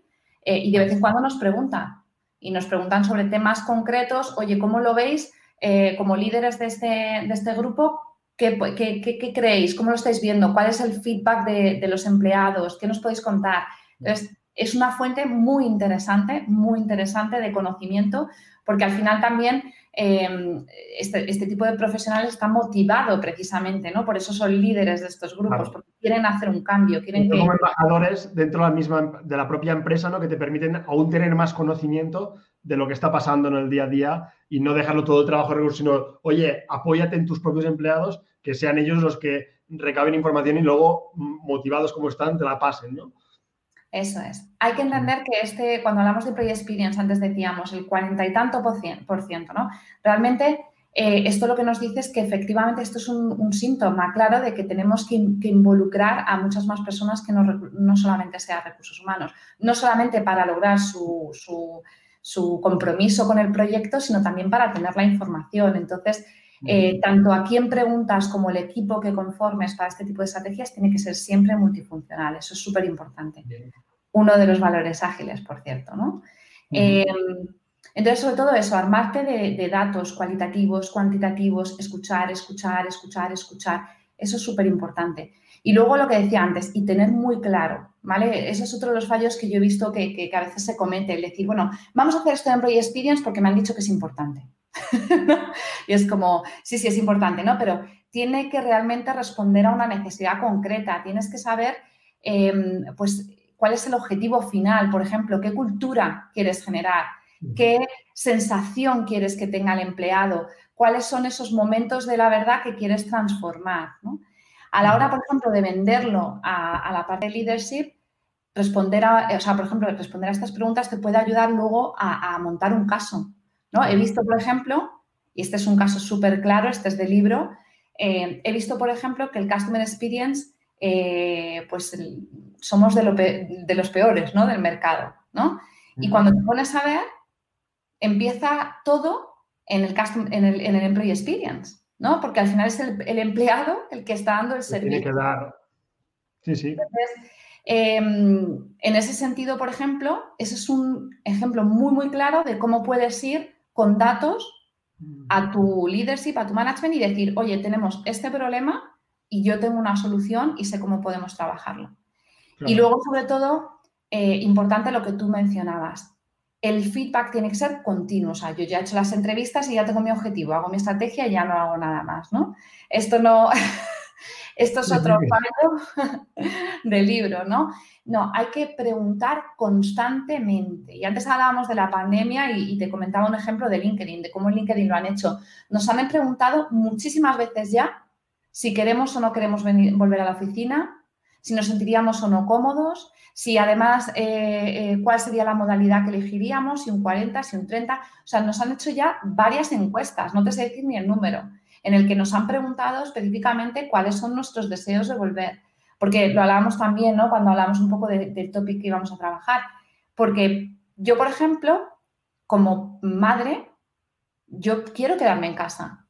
eh, y de vez en cuando nos preguntan y nos preguntan sobre temas concretos, oye, ¿cómo lo veis eh, como líderes de este, de este grupo? ¿Qué, qué, creéis? ¿Cómo lo estáis viendo? ¿Cuál es el feedback de, de los empleados? ¿Qué nos podéis contar? Entonces, es una fuente muy interesante, muy interesante de conocimiento, porque al final también eh, este, este, tipo de profesionales está motivado precisamente, ¿no? Por eso son líderes de estos grupos, porque quieren hacer un cambio, quieren Como embajadores dentro de la misma, de la propia empresa, ¿no? Que te permiten aún tener más conocimiento de lo que está pasando en el día a día y no dejarlo todo el trabajo de recursos, sino, oye, apóyate en tus propios empleados, que sean ellos los que recaben información y luego, motivados como están, te la pasen, ¿no? Eso es. Hay que entender que este, cuando hablamos de Project Experience, antes decíamos el cuarenta y tanto por ciento, ¿no? Realmente eh, esto lo que nos dice es que efectivamente esto es un, síntoma claro de que tenemos que, involucrar a muchas más personas que no, solamente sean recursos humanos, no solamente para lograr su, compromiso con el proyecto, sino también para tener la información. Entonces, eh, tanto a quien preguntas como el equipo que conformes para este tipo de estrategias tiene que ser siempre multifuncional. Eso es súper importante. Uno de los valores ágiles, por cierto, ¿no? Entonces, sobre todo eso, armarte de, datos cualitativos, cuantitativos, escuchar, escuchar, escuchar, escuchar. Eso es súper importante. Y luego lo que decía antes, y tener muy claro, ¿vale? Ese es otro de los fallos que yo he visto que, a veces se comete, el decir, bueno, vamos a hacer esto en Employee Experience porque me han dicho que es importante. (laughs) y es como, sí, sí, es importante, ¿no? Pero tiene que realmente responder a una necesidad concreta. Tienes que saber, em, pues, cuál es el objetivo final, por ejemplo, qué cultura quieres generar, qué sensación quieres que tenga el empleado, cuáles son esos momentos de la verdad que quieres transformar. A la hora, por ejemplo, de venderlo a, la parte de leadership, responder a, o sea, por ejemplo, responder a estas preguntas te puede ayudar luego a, montar un caso. ¿no? He visto, por ejemplo, y este es un caso súper claro, este es de libro, eh, he visto, por ejemplo, que el Customer Experience, eh, pues somos de, de, los peores ¿no? del mercado. ¿no? Y cuando te pones a ver, empieza todo en el, en el, en el employee experience, ¿no? Porque al final es el, empleado el que está dando el servicio. Tiene que dar. Sí, sí. Entonces, em, en ese sentido, por ejemplo, ese es un ejemplo muy, muy claro de cómo puedes ir con datos a tu leadership, a tu management y decir, oye, tenemos este problema y yo tengo una solución y sé cómo podemos trabajarlo. Y luego, sobre todo, eh, importante lo que tú mencionabas, el feedback tiene que ser continuo. O sea, yo ya he hecho las entrevistas y ya tengo mi objetivo, hago mi estrategia y ya no hago nada más, ¿no? Esto no, (laughs) esto es otro fallo (laughs) del libro, ¿no? No, hay que preguntar constantemente. Y antes hablábamos de la pandemia y, te comentaba un ejemplo de LinkedIn, de cómo LinkedIn lo han hecho. Nos han preguntado muchísimas veces ya si queremos o no queremos volver a la oficina, si nos sentiríamos o no cómodos, si además eh, eh, cuál sería la modalidad que elegiríamos, si un 40, si un 30. O sea, nos han hecho ya varias encuestas, no te sé decir ni el número, en el que nos han preguntado específicamente cuáles son nuestros deseos de volver. Porque lo hablábamos también, ¿no? Cuando hablamos un poco del topic que íbamos a trabajar. Porque yo, por ejemplo, como madre, yo quiero quedarme en casa.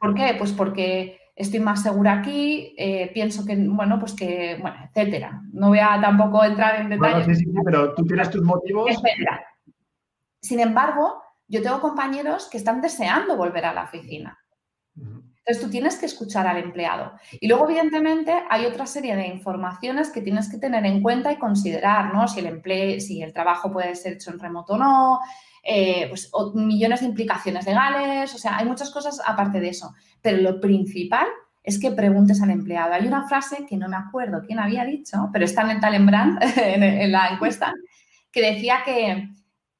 ¿Por qué? Pues porque estoy más segura aquí, eh, pienso que, bueno, pues que, bueno, etcétera. No voy a tampoco entrar en detalles. sí, sí, pero tú tienes tus motivos. Etcétera. Sin embargo, yo tengo compañeros que están deseando volver a la oficina. Entonces tú tienes que escuchar al empleado. Y luego, evidentemente, hay otra serie de informaciones que tienes que tener en cuenta y considerar, ¿no? Si el empleo, si el trabajo puede ser hecho en remoto o no, eh, pues, millones de implicaciones legales, o sea, hay muchas cosas aparte de eso. Pero lo principal es que preguntes al empleado. Hay una frase que no me acuerdo quién había dicho, pero está en el Talent (laughs) en, la encuesta, que decía que,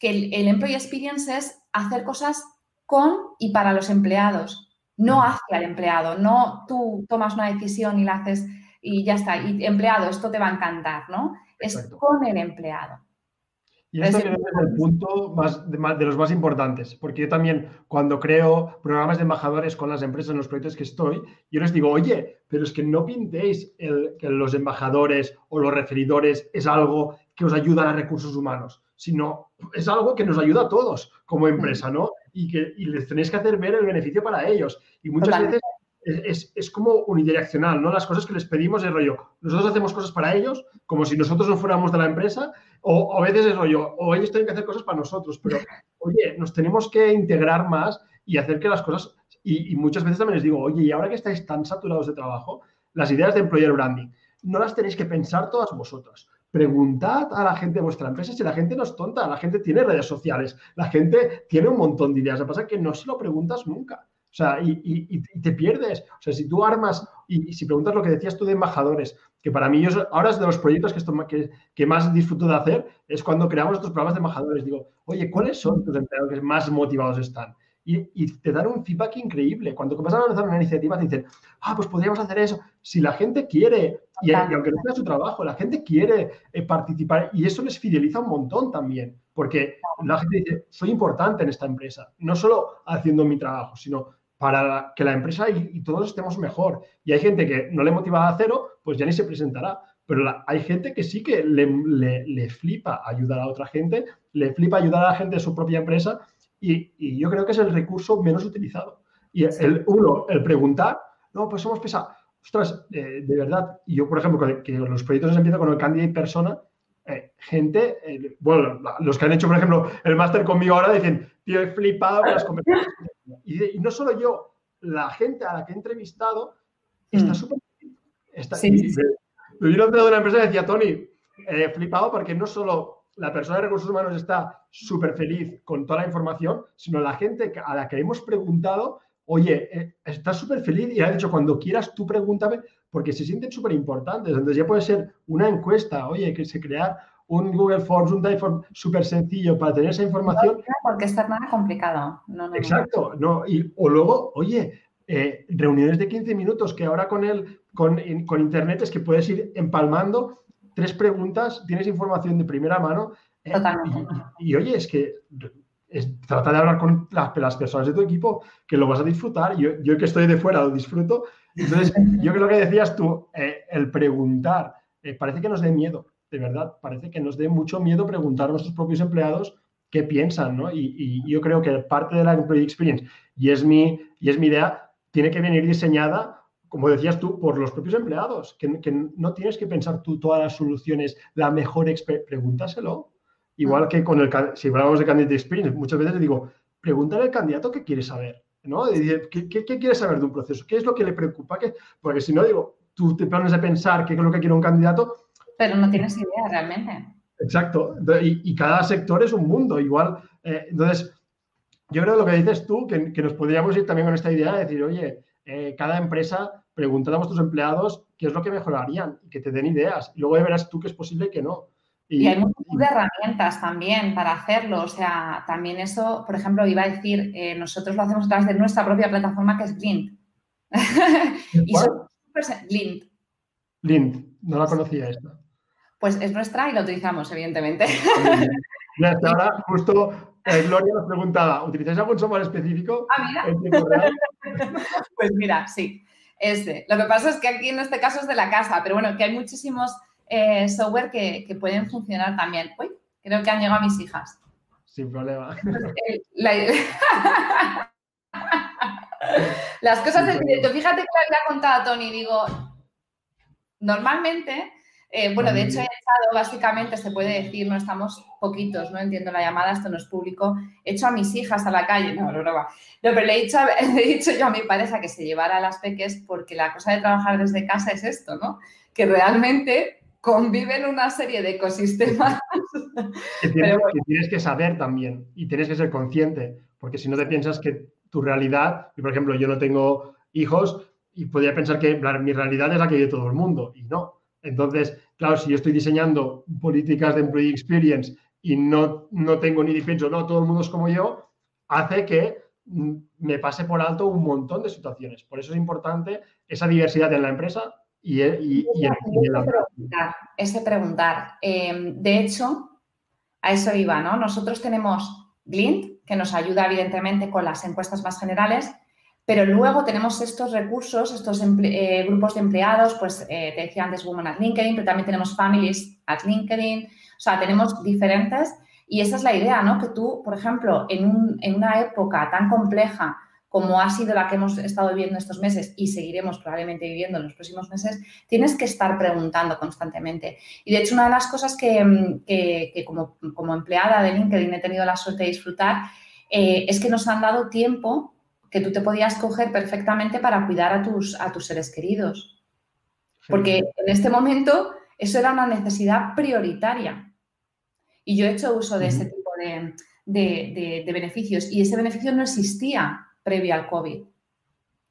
el, el, Employee Experience es hacer cosas con y para los empleados, no hacia el empleado, no tú tomas una decisión y la haces y ya está, y empleado, esto te va a encantar, ¿no? Es con el empleado. Y esto es el punto más de, los más importantes, porque yo también cuando creo programas de embajadores con las empresas en los proyectos que estoy, yo les digo, oye, pero es que no pintéis que los embajadores o los referidores es algo que os ayuda a recursos humanos, sino es algo que nos ayuda a todos como empresa, ¿no? Y que les tenéis que hacer ver el beneficio para ellos. Y muchas veces es, es, como unidireccional, ¿no? Las cosas que les pedimos es rollo, nosotros hacemos cosas para ellos como si nosotros no fuéramos de la empresa o, a veces es rollo, o ellos tienen que hacer cosas para nosotros, pero oye, nos tenemos que integrar más y hacer que las cosas, y, muchas veces también les digo, oye, y ahora que estáis tan saturados de trabajo, las ideas de employer branding, no las tenéis que pensar todas vosotros. Preguntad a la gente de vuestra empresa si la gente no es tonta, la gente tiene redes sociales, la gente tiene un montón de ideas. Lo que pasa es que no se lo preguntas nunca. O sea, y, te pierdes. O sea, si tú armas, y, si preguntas lo que decías tú de embajadores, que para mí yo, ahora es de los proyectos que, esto, que, que, más disfruto de hacer, es cuando creamos estos programas de embajadores. Digo, oye, ¿cuáles son tus empleados que más motivados están? y, te dan un feedback increíble. Cuando vas a lanzar una iniciativa te dicen, ah, pues podríamos hacer eso. Si la gente quiere, y, aunque no sea su trabajo, la gente quiere eh, participar y eso les fideliza un montón también, porque la gente dice, soy importante en esta empresa, no solo haciendo mi trabajo, sino para que la empresa y, todos estemos mejor. Y hay gente que no le motiva a cero, pues ya ni se presentará. Pero hay gente que sí que le, le, flipa ayudar a otra gente, le flipa ayudar a la gente de su propia empresa y, yo creo que es el recurso menos utilizado. Y el, uno, el preguntar, no, pues somos pesados. Ostras, eh, de verdad, yo, por ejemplo, que, los proyectos se empiezan con el candidate persona, eh, gente, eh, bueno, los que han hecho, por ejemplo, el máster conmigo ahora dicen, tío, he flipado las conversaciones. Y, no solo yo, la gente a la que he entrevistado está mm. súper... Está, sí, sí, sí. Me vino de una empresa y decía, Tony, he flipado porque no solo la persona de recursos humanos está súper feliz con toda la información, sino la gente a la que hemos preguntado, oye, eh, estás súper feliz y ha dicho, cuando quieras tú pregúntame, porque se sienten súper importantes. Entonces ya puede ser una encuesta, oye, que se crear un Google Forms, un Typeform súper sencillo para tener esa información. No, porque está nada complicado. Exacto. No, y, o luego, oye, eh, reuniones de 15 minutos que ahora con, el, con, con Internet es que puedes ir empalmando tres preguntas, tienes información de primera mano. Eh, Totalmente. Y, oye, es que trata de hablar con las, personas de tu equipo que lo vas a disfrutar. Yo, yo que estoy de fuera lo disfruto. Entonces, yo creo que decías tú, eh, el preguntar, eh, parece que nos dé miedo, de verdad, parece que nos dé mucho miedo preguntar a nuestros propios empleados qué piensan, ¿no? Y, y yo creo que parte de la Employee Experience, y es mi, y es mi idea, tiene que venir diseñada como decías tú, por los propios empleados, que, no tienes que pensar tú todas las soluciones, la mejor pregúntaselo. Igual que con el, si hablamos de candidate experience, muchas veces le digo, pregúntale al candidato qué quiere saber, ¿no? ¿Qué, qué, quiere saber de un proceso? ¿Qué es lo que le preocupa? Porque si no, digo, tú te pones a pensar qué es lo que quiere un candidato. Pero no tienes idea realmente. Exacto. Y, cada sector es un mundo. Igual, eh, entonces, yo creo que lo que dices tú, que, que, nos podríamos ir también con esta idea de decir, oye, eh, cada empresa, preguntar a vuestros empleados qué es lo que mejorarían y que te den ideas. Y luego verás tú que es posible y que no. Y, hay muchas herramientas también para hacerlo. O sea, también eso, por ejemplo, iba a decir, eh, nosotros lo hacemos a través de nuestra propia plataforma que es Glint. (laughs) y Glint. Glint, no la conocía esta. Pues es nuestra y la utilizamos, evidentemente. (laughs) ahora justo eh, Gloria nos preguntaba, ¿utilizáis algún software específico? Ah, mira. (laughs) pues mira, sí. Este. Lo que pasa es que aquí en este caso es de la casa, pero bueno, que hay muchísimos eh, software que, pueden funcionar también. Uy, creo que han llegado mis hijas. Sin problema. (laughs) Las cosas del directo. Fíjate que le había contado a Tony, digo, normalmente eh, bueno, de hecho he echado, básicamente se puede decir, no estamos poquitos, no entiendo la llamada, esto no es público, he hecho a mis hijas a la calle, no, no, no, no pero le he, dicho, (laughs) le he dicho yo a mi pareja que se llevara a las peques porque la cosa de trabajar desde casa es esto, ¿no? Que realmente conviven una serie de ecosistemas. (laughs) Que tienes, que tienes que saber también y tienes que ser consciente, porque si no te piensas que tu realidad, y por ejemplo yo no tengo hijos y podría pensar que mi realidad es la que vive todo el mundo y no, entonces, claro, si yo estoy diseñando políticas de employee experience y no, no tengo ni pienso, no, todo el mundo es como yo, hace que mm, me pase por alto un montón de situaciones. Por eso es importante esa diversidad en la empresa y, y, y, preguntar, ese preguntar. Em, de hecho, a eso iba, ¿no? Nosotros tenemos Glint, que nos ayuda evidentemente con las encuestas más generales, pero luego tenemos estos recursos, estos eh, grupos de empleados, pues eh, te decía antes Women at LinkedIn, pero también tenemos Families at LinkedIn, o sea, tenemos diferentes y esa es la idea, ¿no? Que tú, por ejemplo, en, una época tan compleja como ha sido la que hemos estado viviendo estos meses y seguiremos probablemente viviendo en los próximos meses, tienes que estar preguntando constantemente. Y de hecho, una de las cosas que, como, como, empleada de LinkedIn he tenido la suerte de disfrutar eh, es que nos han dado tiempo que tú te podías coger perfectamente para cuidar a tus, a tus seres queridos. Porque en este momento eso era una necesidad prioritaria. Y yo he hecho uso de ese tipo de, beneficios y ese beneficio no existía previo al COVID.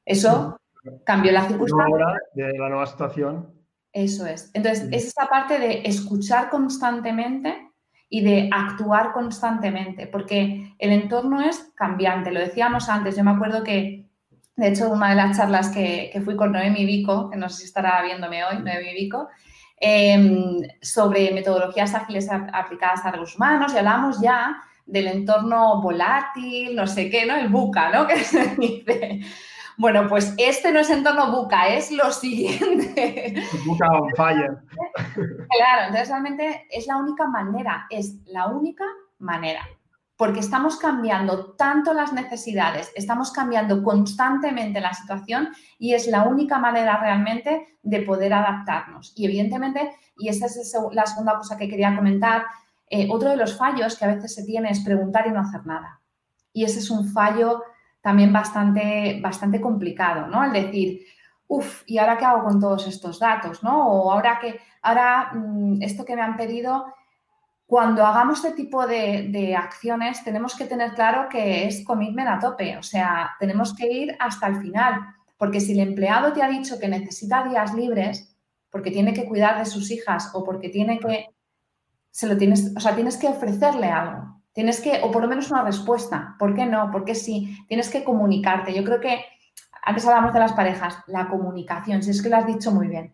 Eso cambió la circunstancia. de la nueva situación. Eso es. Entonces, es esa parte de escuchar constantemente y de actuar constantemente, porque el entorno es cambiante. Lo decíamos antes, yo me acuerdo que, de hecho, una de las charlas que, fui con Noemi Vico, que no sé si estará viéndome hoy, Noemi Vico, em, sobre metodologías ágiles aplicadas a los humanos y hablamos ya del entorno volátil, no sé qué, ¿no? El buca, ¿no? (laughs) Que se dice. Bueno, pues este no es entorno buca, es lo siguiente. Buca on fire. Claro, entonces realmente es la única manera, es la única manera. Porque estamos cambiando tanto las necesidades, estamos cambiando constantemente la situación y es la única manera realmente de poder adaptarnos. Y evidentemente, y esa es la segunda cosa que quería comentar, eh, otro de los fallos que a veces se tiene es preguntar y no hacer nada. Y ese es un fallo también bastante, bastante complicado, ¿no? El decir, uff, ¿y ahora qué hago con todos estos datos, ¿no? O ahora que, ahora mm, esto que me han pedido, cuando hagamos este tipo de, de, acciones tenemos que tener claro que es commitment a tope, o sea, tenemos que ir hasta el final, porque si el empleado te ha dicho que necesita días libres, porque tiene que cuidar de sus hijas o porque tiene que, se lo tienes, o sea, tienes que ofrecerle algo. Tienes que, o por lo menos una respuesta. ¿Por qué no? ¿Por qué sí? Tienes que comunicarte. Yo creo que antes hablamos de las parejas, la comunicación, si es que lo has dicho muy bien.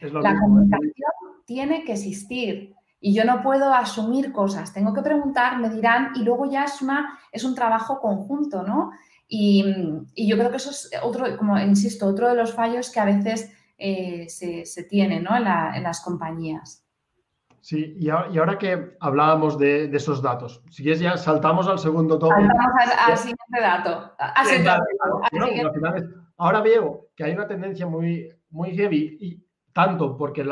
la ¿eh? comunicación tiene que existir y yo no puedo asumir cosas. Tengo que preguntar, me dirán y luego ya es, una, es un trabajo conjunto, ¿no? Y, yo creo que eso es otro, como insisto, otro de los fallos que a veces eh, se, se, tiene ¿no? en las compañías. Sí, y ahora, que hablábamos de, esos datos, si quieres ya saltamos al segundo tópico. Saltamos al, siguiente dato. ahora veo que hay una tendencia muy, muy heavy, y tanto porque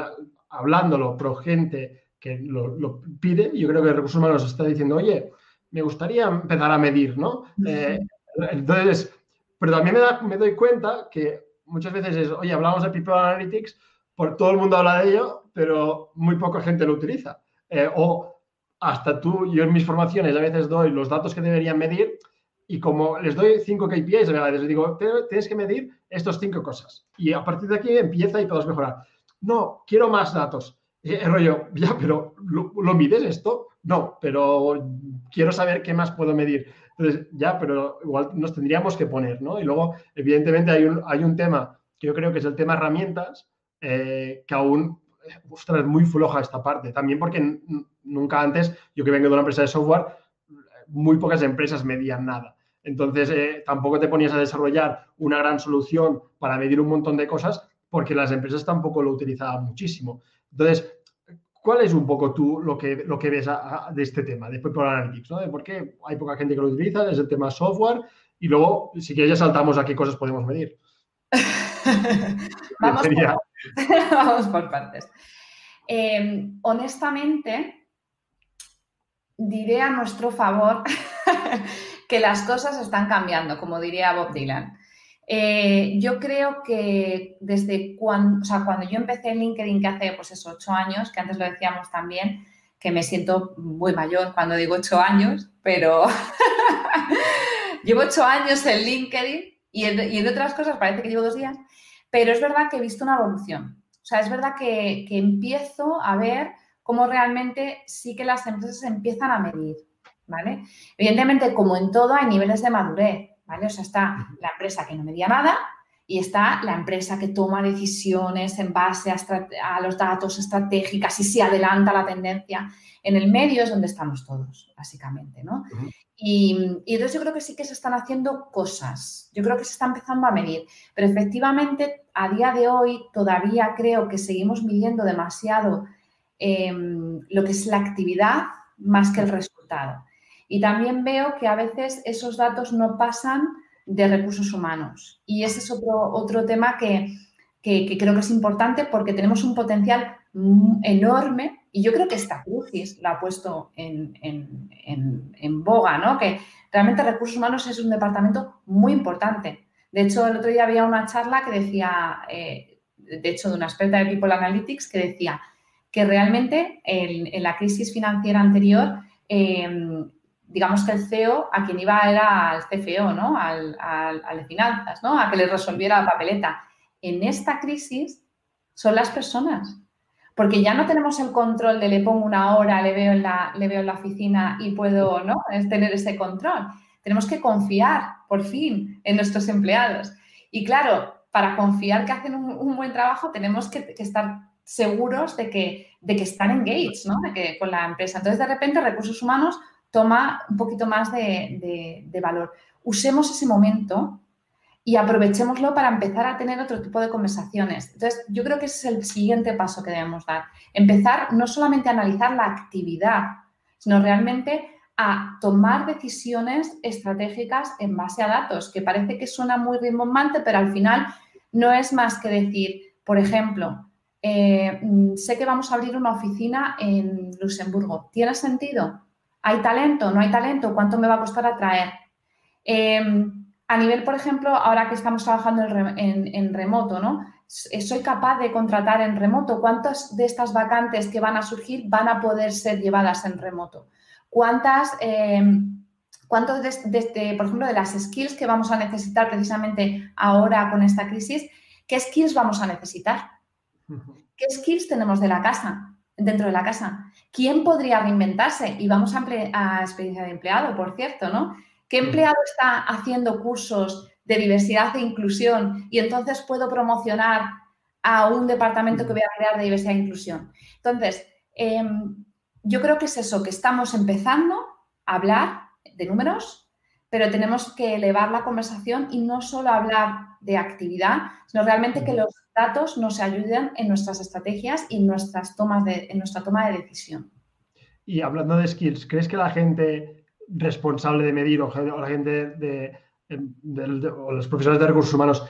hablándolo pro gente que lo, pide, yo creo que Recursos Humanos está diciendo, oye, me gustaría empezar a medir, ¿no? Eh, entonces, pero también me, me doy cuenta que muchas veces es, oye, hablamos de People Analytics, por todo el mundo habla de ello, pero muy poca gente lo utiliza. Eh, o hasta tú, yo en mis formaciones a veces doy los datos que deberían medir y como les doy cinco KPIs, a veces les digo, tienes que medir estas cinco cosas. Y a partir de aquí empieza y puedes mejorar. No, quiero más datos. el rollo, (laughs) ya, pero ¿lo, mides esto? No, pero quiero saber qué más puedo medir. Entonces, ya, pero igual nos tendríamos que poner, ¿no? Y luego, evidentemente, hay un, hay un tema que yo creo que es el tema herramientas, eh, que aún ostras, muy floja esta parte. También porque nunca antes, yo que vengo de una empresa de software, muy pocas empresas medían nada. Entonces, eh, tampoco te ponías a desarrollar una gran solución para medir un montón de cosas porque las empresas tampoco lo utilizaban muchísimo. Entonces, ¿cuál es un poco tú lo que, lo que ves de este tema, después por Analytics? ¿no? De por qué hay poca gente que lo utiliza, es el tema software y luego, si quieres, ya saltamos a qué cosas podemos medir. (laughs) Vamos (laughs) Vamos por partes. Em, honestamente, diré a nuestro favor (laughs) que las cosas están cambiando, como diría Bob Dylan. Eh, yo creo que desde cuando, cuando yo empecé en LinkedIn, que hace pues ocho años, que antes lo decíamos también, que me siento muy mayor cuando digo ocho años, pero (laughs) llevo ocho años en LinkedIn y y en otras cosas parece que llevo dos días. Pero es verdad que he visto una evolución. O sea, es verdad que, empiezo a ver cómo realmente sí que las empresas empiezan a medir, ¿vale? Evidentemente, como en todo, hay niveles de madurez, ¿vale? O sea, está la empresa que no medía nada y está la empresa que toma decisiones en base a, los datos estratégicas y se adelanta la tendencia. En el medio es donde estamos todos, básicamente, ¿no? Y, entonces yo creo que sí que se están haciendo cosas, yo creo que se está empezando a medir, pero efectivamente a día de hoy todavía creo que seguimos midiendo demasiado em, lo que es la actividad más que el resultado. Y también veo que a veces esos datos no pasan de recursos humanos. Y ese es otro, otro tema que, que creo que es importante porque tenemos un potencial enorme y yo creo que esta crisis la ha puesto en, boga, ¿no? Que realmente recursos humanos es un departamento muy importante. De hecho, el otro día había una charla que decía, eh, de hecho, de una experta de People Analytics, que decía que realmente en, la crisis financiera anterior, em, digamos que el CEO a quien iba era al CFO, ¿no? Al, al de finanzas, ¿no? A que le resolviera la papeleta. En esta crisis son las personas porque ya no tenemos el control de le pongo una hora, le veo en la, le veo en la oficina y puedo ¿no? es tener ese control. Tenemos que confiar, por fin, en nuestros empleados. Y claro, para confiar que hacen un, buen trabajo, tenemos que, estar seguros de que, de que están engaged ¿no? de que, con la empresa. Entonces, de repente, recursos humanos toma un poquito más de, valor. Usemos ese momento y aprovechémoslo para empezar a tener otro tipo de conversaciones. Entonces, yo creo que ese es el siguiente paso que debemos dar. Empezar no solamente a analizar la actividad, sino realmente a tomar decisiones estratégicas en base a datos, que parece que suena muy rimbombante, pero al final no es más que decir, por ejemplo, eh, sé que vamos a abrir una oficina en Luxemburgo. ¿Tiene sentido? ¿Hay talento? ¿No hay talento? ¿Cuánto me va a costar atraer? Eh, a nivel, por ejemplo, ahora que estamos trabajando en, remoto, ¿no? Eh, soy capaz de contratar en remoto. ¿Cuántas de estas vacantes que van a surgir van a poder ser llevadas en remoto? ¿Cuántas, em, cuántos de, por ejemplo, de las skills que vamos a necesitar precisamente ahora con esta crisis, qué skills vamos a necesitar? ¿Qué skills tenemos de la casa, dentro de la casa? ¿Quién podría reinventarse? Y vamos a, a experiencia de empleado, por cierto, ¿no? ¿Qué mm. empleado está haciendo cursos de diversidad e inclusión y entonces puedo promocionar a un departamento que voy a crear de diversidad e inclusión? Entonces, em, yo creo que es eso, que estamos empezando a hablar de números, pero tenemos que elevar la conversación y no solo hablar de actividad, sino realmente que los datos nos ayuden en nuestras estrategias y en, nuestras tomas de, en nuestra toma de decisión. Y hablando de skills, ¿crees que la gente responsable de medir o, la gente de, o los profesionales de recursos humanos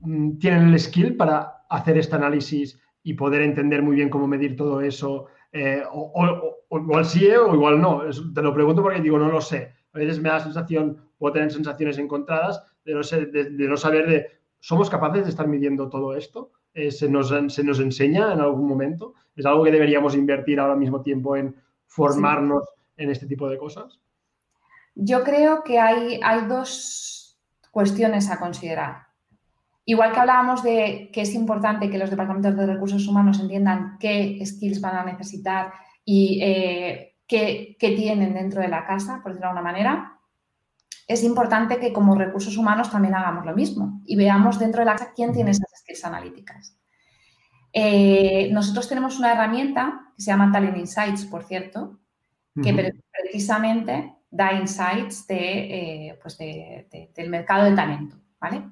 mm, tienen el skill para hacer este análisis y poder entender muy bien cómo medir todo eso. Eh, o, igual sí eh, o igual no. te lo pregunto porque digo, no lo sé. A veces me da la sensación, puedo tener sensaciones encontradas de no, de, no saber de, ¿somos capaces de estar midiendo todo esto? Eh, se, nos, se, nos, enseña en algún momento? ¿Es algo que deberíamos invertir ahora mismo tiempo en formarnos en este tipo de cosas? Yo creo que hay, hay dos cuestiones a considerar. Igual que hablábamos de que es importante que los departamentos de recursos humanos entiendan qué skills van a necesitar y eh, qué, tienen dentro de la casa, por decirlo de alguna manera, es importante que como recursos humanos también hagamos lo mismo y veamos dentro de la casa quién tiene esas skills analíticas. Eh, nosotros tenemos una herramienta que se llama Talent Insights, por cierto, que precisamente da insights de, eh, pues del mercado de talento, ¿vale?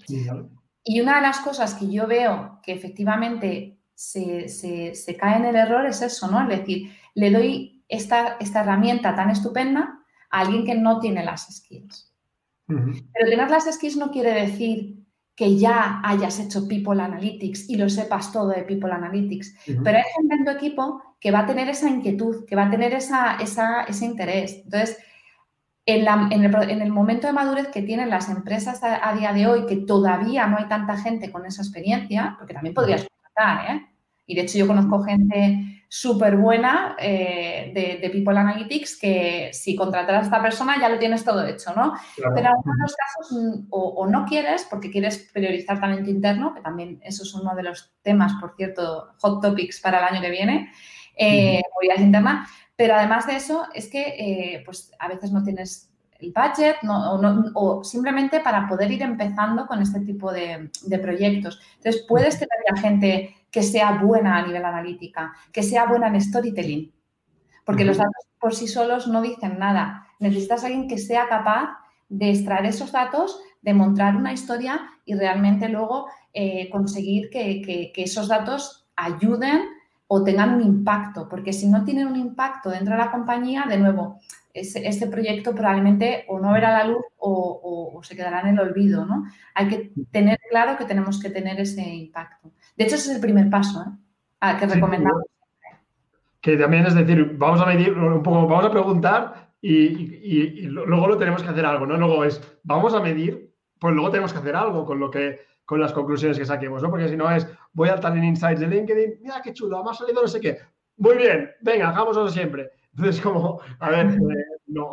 Y una de las cosas que yo veo que efectivamente se, se, cae en el error es eso, ¿no? Es decir, le doy esta, esta herramienta tan estupenda a alguien que no tiene las skills. Pero tener las skills no quiere decir que ya hayas hecho People Analytics y lo sepas todo de People Analytics. Pero hay gente en tu equipo que va a tener esa inquietud, que va a tener esa, esa, ese interés. Entonces, en, el, momento de madurez que tienen las empresas a, día de hoy, que todavía no hay tanta gente con esa experiencia, porque también podrías contratar, ¿eh? Y de hecho yo conozco gente súper buena eh, de, People Analytics que si contratas a esta persona ya lo tienes todo hecho, ¿no? Pero en algunos casos mm, o, no quieres porque quieres priorizar talento interno, que también eso es uno de los temas, por cierto, hot topics para el año que viene, eh, movilidad interna, pero además de eso, es que eh, pues a veces no tienes el budget o, simplemente para poder ir empezando con este tipo de, proyectos. Entonces, puedes tener a gente que sea buena a nivel analítica, que sea buena en storytelling, porque los datos por sí solos no dicen nada. Necesitas a alguien que sea capaz de extraer esos datos, de montar una historia y realmente luego eh, conseguir que esos datos ayuden o tengan un impacto, porque si no tienen un impacto dentro de la compañía, de nuevo, ese, proyecto probablemente o no verá la luz o, se quedará en el olvido, ¿no? Hay que tener claro que tenemos que tener ese impacto. De hecho, ese es el primer paso ¿eh? que recomendamos. que también es decir, vamos a medir un poco, vamos a preguntar y, luego lo tenemos que hacer algo, ¿no? Luego es, vamos a medir, pues luego tenemos que hacer algo con lo que con las conclusiones que saquemos, ¿no? Porque si no es, voy al Talent Insights de LinkedIn, mira qué chulo, me ha salido no sé qué. Muy bien, venga, hagámoslo siempre. Entonces, (laughs) como, a ver, eh, no.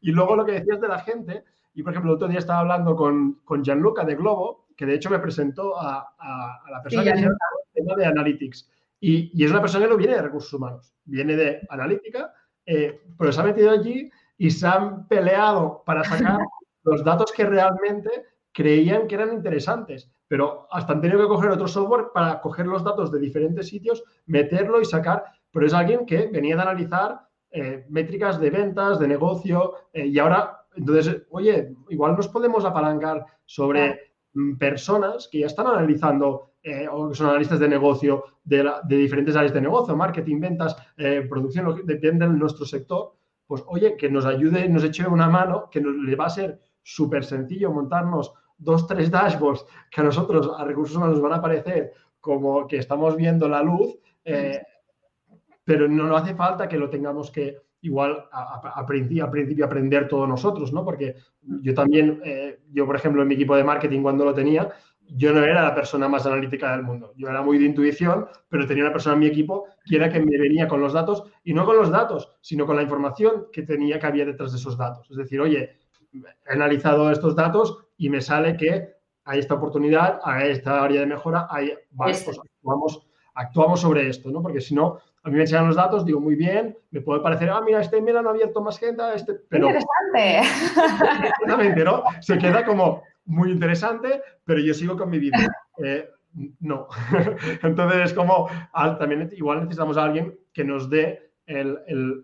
Y luego lo que decías de la gente, y por ejemplo, el otro día estaba hablando con, con Gianluca de Globo, que de hecho me presentó a, a, la persona que se el tema de Analytics. Y, es una persona que no viene de recursos humanos, viene de analítica, eh, pero se ha metido allí y se han peleado para sacar (laughs) los datos que realmente creían que eran interesantes, pero hasta han tenido que coger otro software para coger los datos de diferentes sitios, meterlo y sacar, pero es alguien que venía de analizar eh, métricas de ventas, de negocio, eh, y ahora, entonces, oye, igual nos podemos apalancar sobre mm, personas que ya están analizando eh, o que son analistas de negocio de, diferentes áreas de negocio, marketing, ventas, producción, lo que depende de nuestro sector, pues oye, que nos ayude, nos eche una mano, que nos, le va a ser súper sencillo montarnos dos, tres dashboards que a nosotros, a recursos humanos, nos van a parecer como que estamos viendo la luz, pero no, hace falta que lo tengamos que igual a, principio, aprender todos nosotros, ¿no? Porque yo también, eh, yo por ejemplo en mi equipo de marketing cuando lo tenía, yo no era la persona más analítica del mundo. Yo era muy de intuición, pero tenía una persona en mi equipo que era que me venía con los datos, y no con los datos, sino con la información que tenía que había detrás de esos datos. Es decir, oye, he analizado estos datos y me sale que hay esta oportunidad, hay esta área de mejora, hay, vale, pues actuamos, actuamos sobre esto, ¿no? Porque si no, a mí me enseñan los datos, digo, muy bien, me puede parecer, ah, mira, este email han abierto más gente, este, pero... Interesante. Exactamente, ¿no? Se queda como muy interesante, pero yo sigo con mi vida. Eh, no. (laughs) Entonces, es como, también igual necesitamos a alguien que nos dé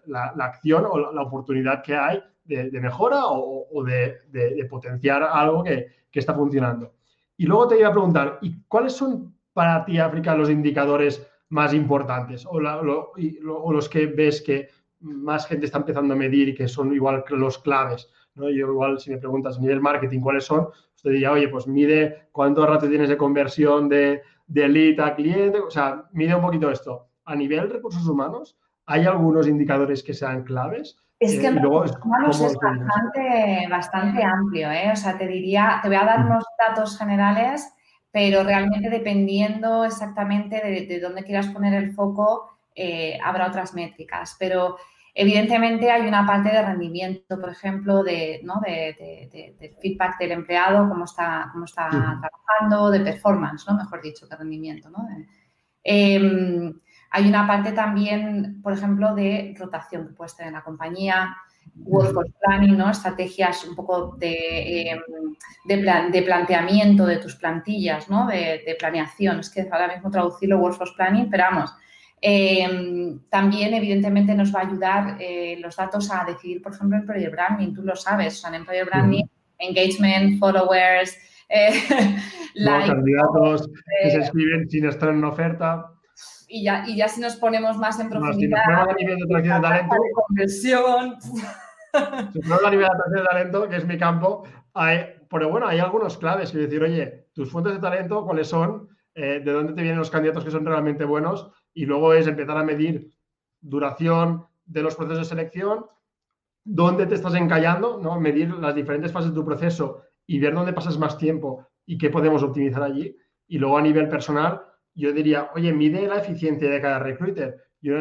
la, acción o la, oportunidad que hay de, mejora o, de, potenciar algo que, está funcionando. Y luego te iba a preguntar, ¿y cuáles son para ti, África, los indicadores más importantes o, los que ves que más gente está empezando a medir y que son igual los claves. ¿no? Yo igual si me preguntas a nivel marketing cuáles son, usted diría, oye, pues mide cuánto rato tienes de conversión de, de lead a cliente, o sea, mide un poquito esto. A nivel recursos humanos, ¿hay algunos indicadores que sean claves? Es que eh, humanos es bastante, bastante amplio, ¿eh? O sea, te diría, te voy a dar unos datos generales pero realmente dependiendo exactamente de, dónde quieras poner el foco, eh, habrá otras métricas. Pero evidentemente hay una parte de rendimiento, por ejemplo, de, ¿no? de, feedback del empleado, cómo está, cómo está trabajando, de performance, ¿no? mejor dicho, que rendimiento. ¿no? Em, hay una parte también, por ejemplo, de rotación que puedes tener en la compañía, workforce planning, ¿no? Estrategias un poco de, em, de, planteamiento de tus plantillas, ¿no? De, planeación. Es que ahora mismo traducirlo workforce planning, pero vamos. Em, también, evidentemente, nos va a ayudar eh, los datos a decidir, por ejemplo, employer branding. Tú lo sabes, o sea, en employer branding, engagement, followers, eh, (laughs) candidatos que se escriben sin estar en una oferta y ya, y ya si nos ponemos más en profundidad. a nivel de atracción de talento. conversión. Si a nivel de atracción de talento, que es mi campo, hay, pero bueno, hay algunos claves. Quiero decir, oye, tus fuentes de talento, ¿cuáles son? Eh, ¿De dónde te vienen los candidatos que son realmente buenos? Y luego es empezar a medir duración de los procesos de selección, dónde te estás encallando, ¿no? Medir las diferentes fases de tu proceso y ver dónde pasas más tiempo y qué podemos optimizar allí. Y luego a nivel personal, yo diría, oye, mide la eficiencia de cada recruiter. Yo,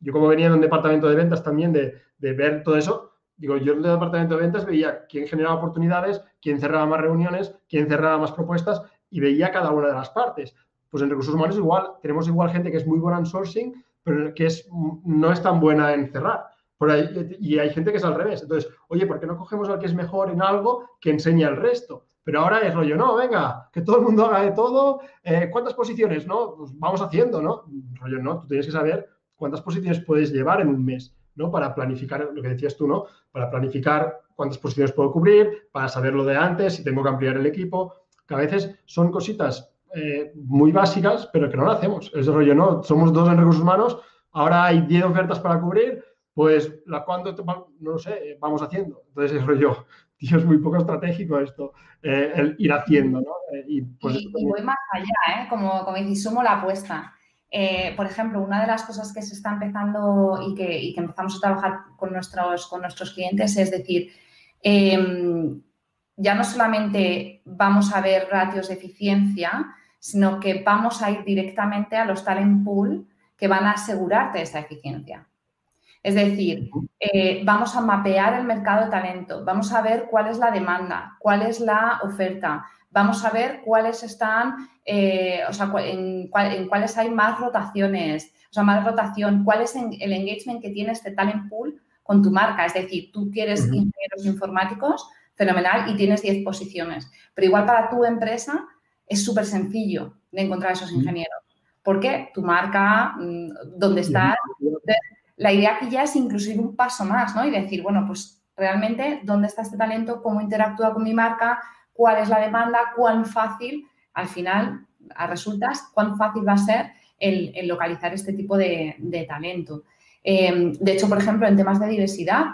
yo como venía de un departamento de ventas también, de, ver todo eso, digo, yo en el departamento de ventas veía quién generaba oportunidades, quién cerraba más reuniones, quién cerraba más propuestas y veía cada una de las partes. Pues en recursos humanos igual, tenemos igual gente que es muy buena en sourcing, pero que es, no es tan buena en cerrar. Por ahí, y hay gente que es al revés. Entonces, oye, ¿por qué no cogemos al que es mejor en algo que enseña el resto? Pero ahora es rollo, no, venga, que todo el mundo haga de todo. Eh, ¿Cuántas posiciones? No, pues vamos haciendo, ¿no? Rollo, no, tú tienes que saber cuántas posiciones puedes llevar en un mes, ¿no? Para planificar, lo que decías tú, ¿no? Para planificar cuántas posiciones puedo cubrir, para saberlo de antes, si tengo que ampliar el equipo, que a veces son cositas eh, muy básicas, pero que no lo hacemos. Es rollo, ¿no? Somos dos en recursos humanos, ahora hay 10 ofertas para cubrir, pues la cuánto, no lo sé, vamos haciendo. Entonces es rollo, (laughs) tío, es muy poco estratégico esto, eh, el ir haciendo, ¿no? Eh, pues y, voy más allá, ¿eh? Como, como dices, sumo la apuesta. Eh, por ejemplo, una de las cosas que se está empezando y que, y que empezamos a trabajar con nuestros, con nuestros clientes es decir, em, ya no solamente vamos a ver ratios de eficiencia, sino que vamos a ir directamente a los talent pool que van a asegurarte esa eficiencia. Es decir, eh, vamos a mapear el mercado de talento, vamos a ver cuál es la demanda, cuál es la oferta, vamos a ver cuáles están eh, o sea, en, cuáles hay más rotaciones, o sea, más rotación, cuál es el engagement que tiene este talent pool con tu marca. Es decir, tú quieres ingenieros informáticos, fenomenal, y tienes 10 posiciones. Pero igual para tu empresa es súper sencillo de encontrar esos ingenieros. ¿Por qué? Tu marca, mm, dónde está. La idea aquí ya es inclusive un paso más, ¿no? Y decir, bueno, pues realmente, ¿dónde está este talento? ¿Cómo interactúa con mi marca? ¿Cuál es la demanda? ¿Cuán fácil? Al final, a resultas, ¿cuán fácil va a ser el, localizar este tipo de, talento? Em, de hecho, por ejemplo, en temas de diversidad,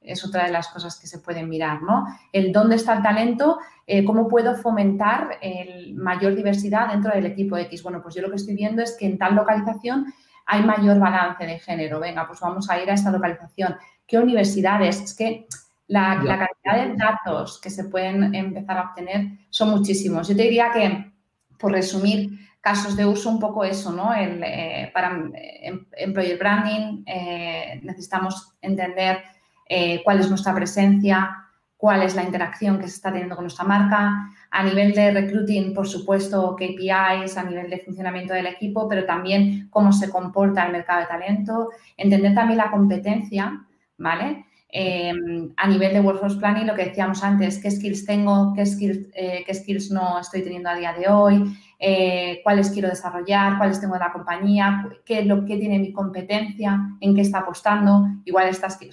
es otra de las cosas que se pueden mirar, ¿no? El dónde está el talento, eh, cómo puedo fomentar el mayor diversidad dentro del equipo X. Bueno, pues yo lo que estoy viendo es que en tal localización hay mayor balance de género. Venga, pues vamos a ir a esta localización. ¿Qué universidades? Es que la, cantidad de datos que se pueden empezar a obtener son muchísimos. Yo te diría que, por resumir, casos de uso un poco eso, ¿no? El, eh, para em, employer branding eh, necesitamos entender eh, cuál es nuestra presencia, cuál es la interacción que se está teniendo con nuestra marca. A nivel de recruiting, por supuesto, KPIs, a nivel de funcionamiento del equipo, pero también cómo se comporta el mercado de talento. Entender también la competencia, ¿vale? Eh, a nivel de workforce planning, lo que decíamos antes, qué skills tengo, qué skills, eh, qué skills no estoy teniendo a día de hoy, cuáles quiero desarrollar, cuáles tengo de la compañía, qué, lo, qué tiene mi competencia, en qué está apostando, igual estas, o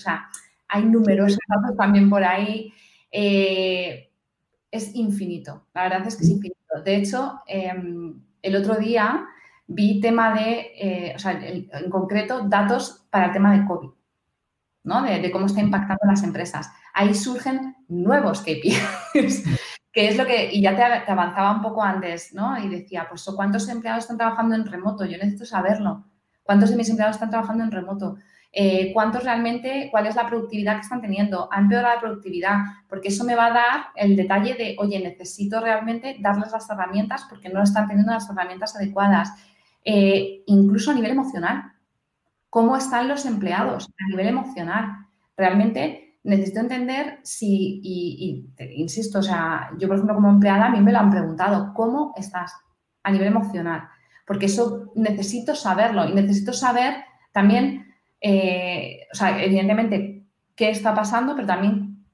hay numerosos datos también por ahí. Eh, es infinito, la verdad es que es infinito. De hecho, em, el otro día vi tema de, eh, o sea, en concreto, datos para el tema de COVID, ¿no? De, cómo está impactando las empresas. Ahí surgen nuevos KPIs, (laughs) que es lo que, y ya te, te, avanzaba un poco antes, ¿no? Y decía, pues, ¿cuántos empleados están trabajando en remoto? Yo necesito saberlo. ¿Cuántos de mis empleados están trabajando en remoto? Eh, cuántos realmente, cuál es la productividad que están teniendo, han empeorado la productividad, porque eso me va a dar el detalle de, oye, necesito realmente darles las herramientas porque no están teniendo las herramientas adecuadas, eh, incluso a nivel emocional. ¿Cómo están los empleados a nivel emocional? Realmente necesito entender si, y, insisto, o sea, yo por ejemplo como empleada a mí me lo han preguntado, ¿cómo estás a nivel emocional? Porque eso necesito saberlo y necesito saber también eh, o sea, evidentemente, qué está pasando, pero también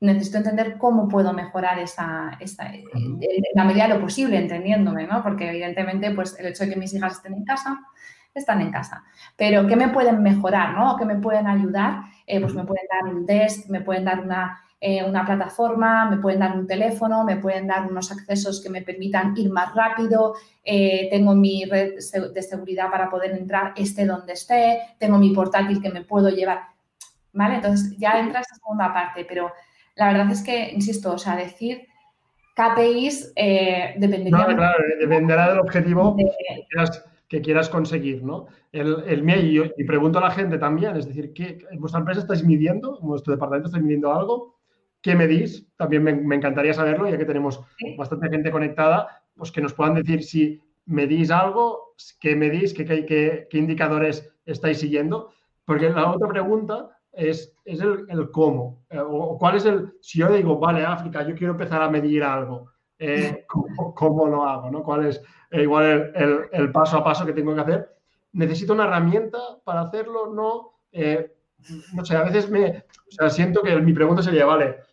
necesito entender cómo puedo mejorar esa, esa en la medida de lo posible, entendiéndome, ¿no? Porque evidentemente, pues el hecho de que mis hijas estén en casa, están en casa. Pero ¿qué me pueden mejorar, no? ¿Qué me pueden ayudar? Eh, pues me pueden dar un desk, me pueden dar una, eh, una plataforma, me pueden dar un teléfono, me pueden dar unos accesos que me permitan ir más rápido, eh, tengo mi red de seguridad para poder entrar esté donde esté, tengo mi portátil que me puedo llevar. ¿Vale? Entonces ya entra esa segunda parte, pero la verdad es que, insisto, o sea, decir KPIs eh, dependería... claro, dependerá del objetivo que, quieras, conseguir, ¿no? El, el y, y, pregunto a la gente también, es decir, ¿qué, ¿vuestra empresa estáis midiendo? ¿Vuestro departamento está midiendo algo? ¿Qué medís? También me, encantaría saberlo, ya que tenemos bastante gente conectada, pues que nos puedan decir si medís algo, qué medís, qué, qué, qué indicadores estáis siguiendo. Porque la otra pregunta es, es el, cómo. Eh, o cuál es el, si yo digo, vale, África, yo quiero empezar a medir algo, eh, (laughs) ¿cómo, lo hago? ¿no? ¿Cuál es eh, igual el, el, paso a paso que tengo que hacer? ¿Necesito una herramienta para hacerlo? No. no sé, a veces me o sea, siento que mi pregunta sería, vale,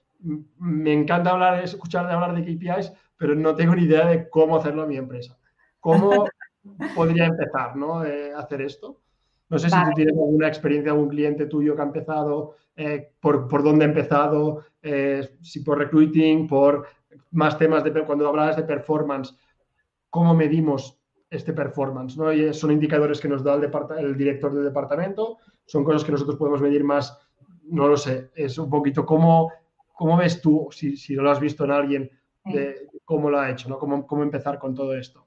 me encanta hablar, escuchar de hablar de KPIs, pero no tengo ni idea de cómo hacerlo en mi empresa. ¿Cómo (laughs) podría empezar ¿no? Eh, hacer esto? No sé si tú tienes alguna experiencia, algún cliente tuyo que ha empezado, eh, por, por, dónde ha empezado, eh, si por recruiting, por más temas de cuando hablabas de performance, ¿cómo medimos este performance? ¿no? Y son indicadores que nos da el, el director del departamento, son cosas que nosotros podemos medir más, no lo sé, es un poquito cómo ¿Cómo ves tú, si, si lo has visto en alguien, de cómo lo ha hecho, ¿no? ¿Cómo, cómo empezar con todo esto?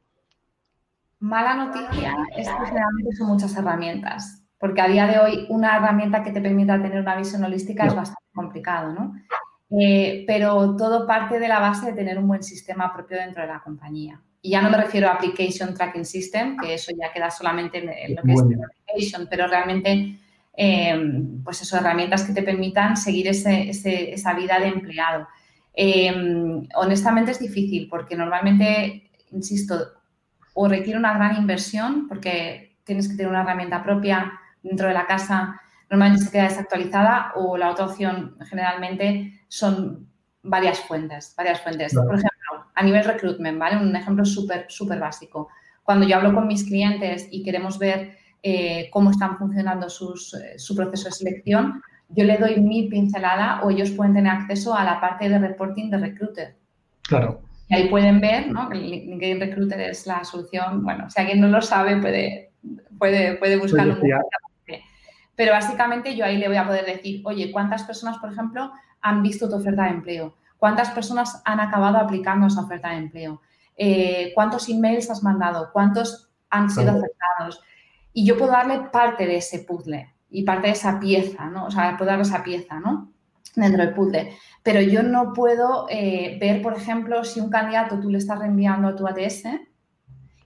Mala noticia es que realmente son muchas herramientas, porque a día de hoy una herramienta que te permita tener una visión holística es bastante complicado, ¿no? Eh, pero todo parte de la base de tener un buen sistema propio dentro de la compañía. Y ya no me refiero a Application Tracking System, que eso ya queda solamente en, lo que es Application, pero realmente Em, pues eso, herramientas que te permitan seguir esa vida de empleado. Em, honestamente es difícil porque normalmente, insisto, o requiere una gran inversión porque tienes que tener una herramienta propia dentro de la casa, normalmente se queda desactualizada o la otra opción generalmente son varias fuentes, varias fuentes. Por ejemplo, a nivel recruitment, ¿vale? Un ejemplo súper, súper básico. Cuando yo hablo con mis clientes y queremos ver eh, cómo están funcionando sus, eh, su proceso de selección, yo le doy mi pincelada o ellos pueden tener acceso a la parte de reporting de Recruiter. Claro. Y ahí pueden ver ¿no? LinkedIn Recruiter es la solución. Bueno, si alguien no lo sabe, puede, puede, puede buscarlo. Pero básicamente yo ahí le voy a poder decir, oye, ¿cuántas personas, por ejemplo, han visto tu oferta de empleo? ¿Cuántas personas han acabado aplicando esa oferta de empleo? Eh, ¿Cuántos emails has mandado? ¿Cuántos han sido afectados? Y yo puedo darle parte de ese puzzle y parte de esa pieza, ¿no? O sea, puedo darle esa pieza, ¿no? Dentro del puzzle. Pero yo no puedo eh, ver, por ejemplo, si un candidato tú le estás reenviando a tu ATS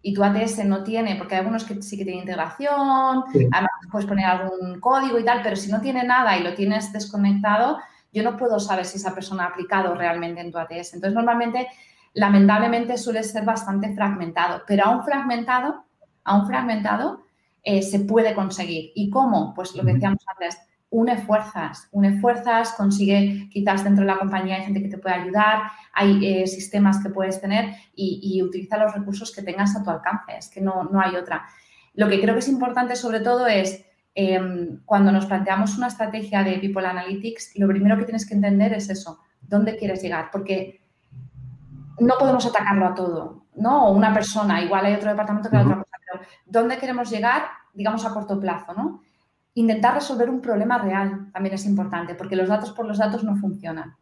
y tu ATS no tiene, porque hay algunos que sí que tienen integración, además puedes poner algún código y tal, pero si no tiene nada y lo tienes desconectado, yo no puedo saber si esa persona ha aplicado realmente en tu ATS. Entonces, normalmente, lamentablemente, suele ser bastante fragmentado, pero aún fragmentado, aún fragmentado, eh, se puede conseguir. ¿Y cómo? Pues lo que decíamos antes, une fuerzas, une fuerzas, consigue quizás dentro de la compañía hay gente que te puede ayudar, hay eh, sistemas que puedes tener y, utiliza los recursos que tengas a tu alcance, es que no, no hay otra. Lo que creo que es importante sobre todo es em, cuando nos planteamos una estrategia de People Analytics, lo primero que tienes que entender es eso, dónde quieres llegar, porque no podemos atacarlo a todo, ¿no? O una persona, igual hay otro departamento que hay otra cosa, pero ¿dónde queremos llegar, digamos, a corto plazo, ¿no? Intentar resolver un problema real también es importante, porque los datos por los datos no funcionan.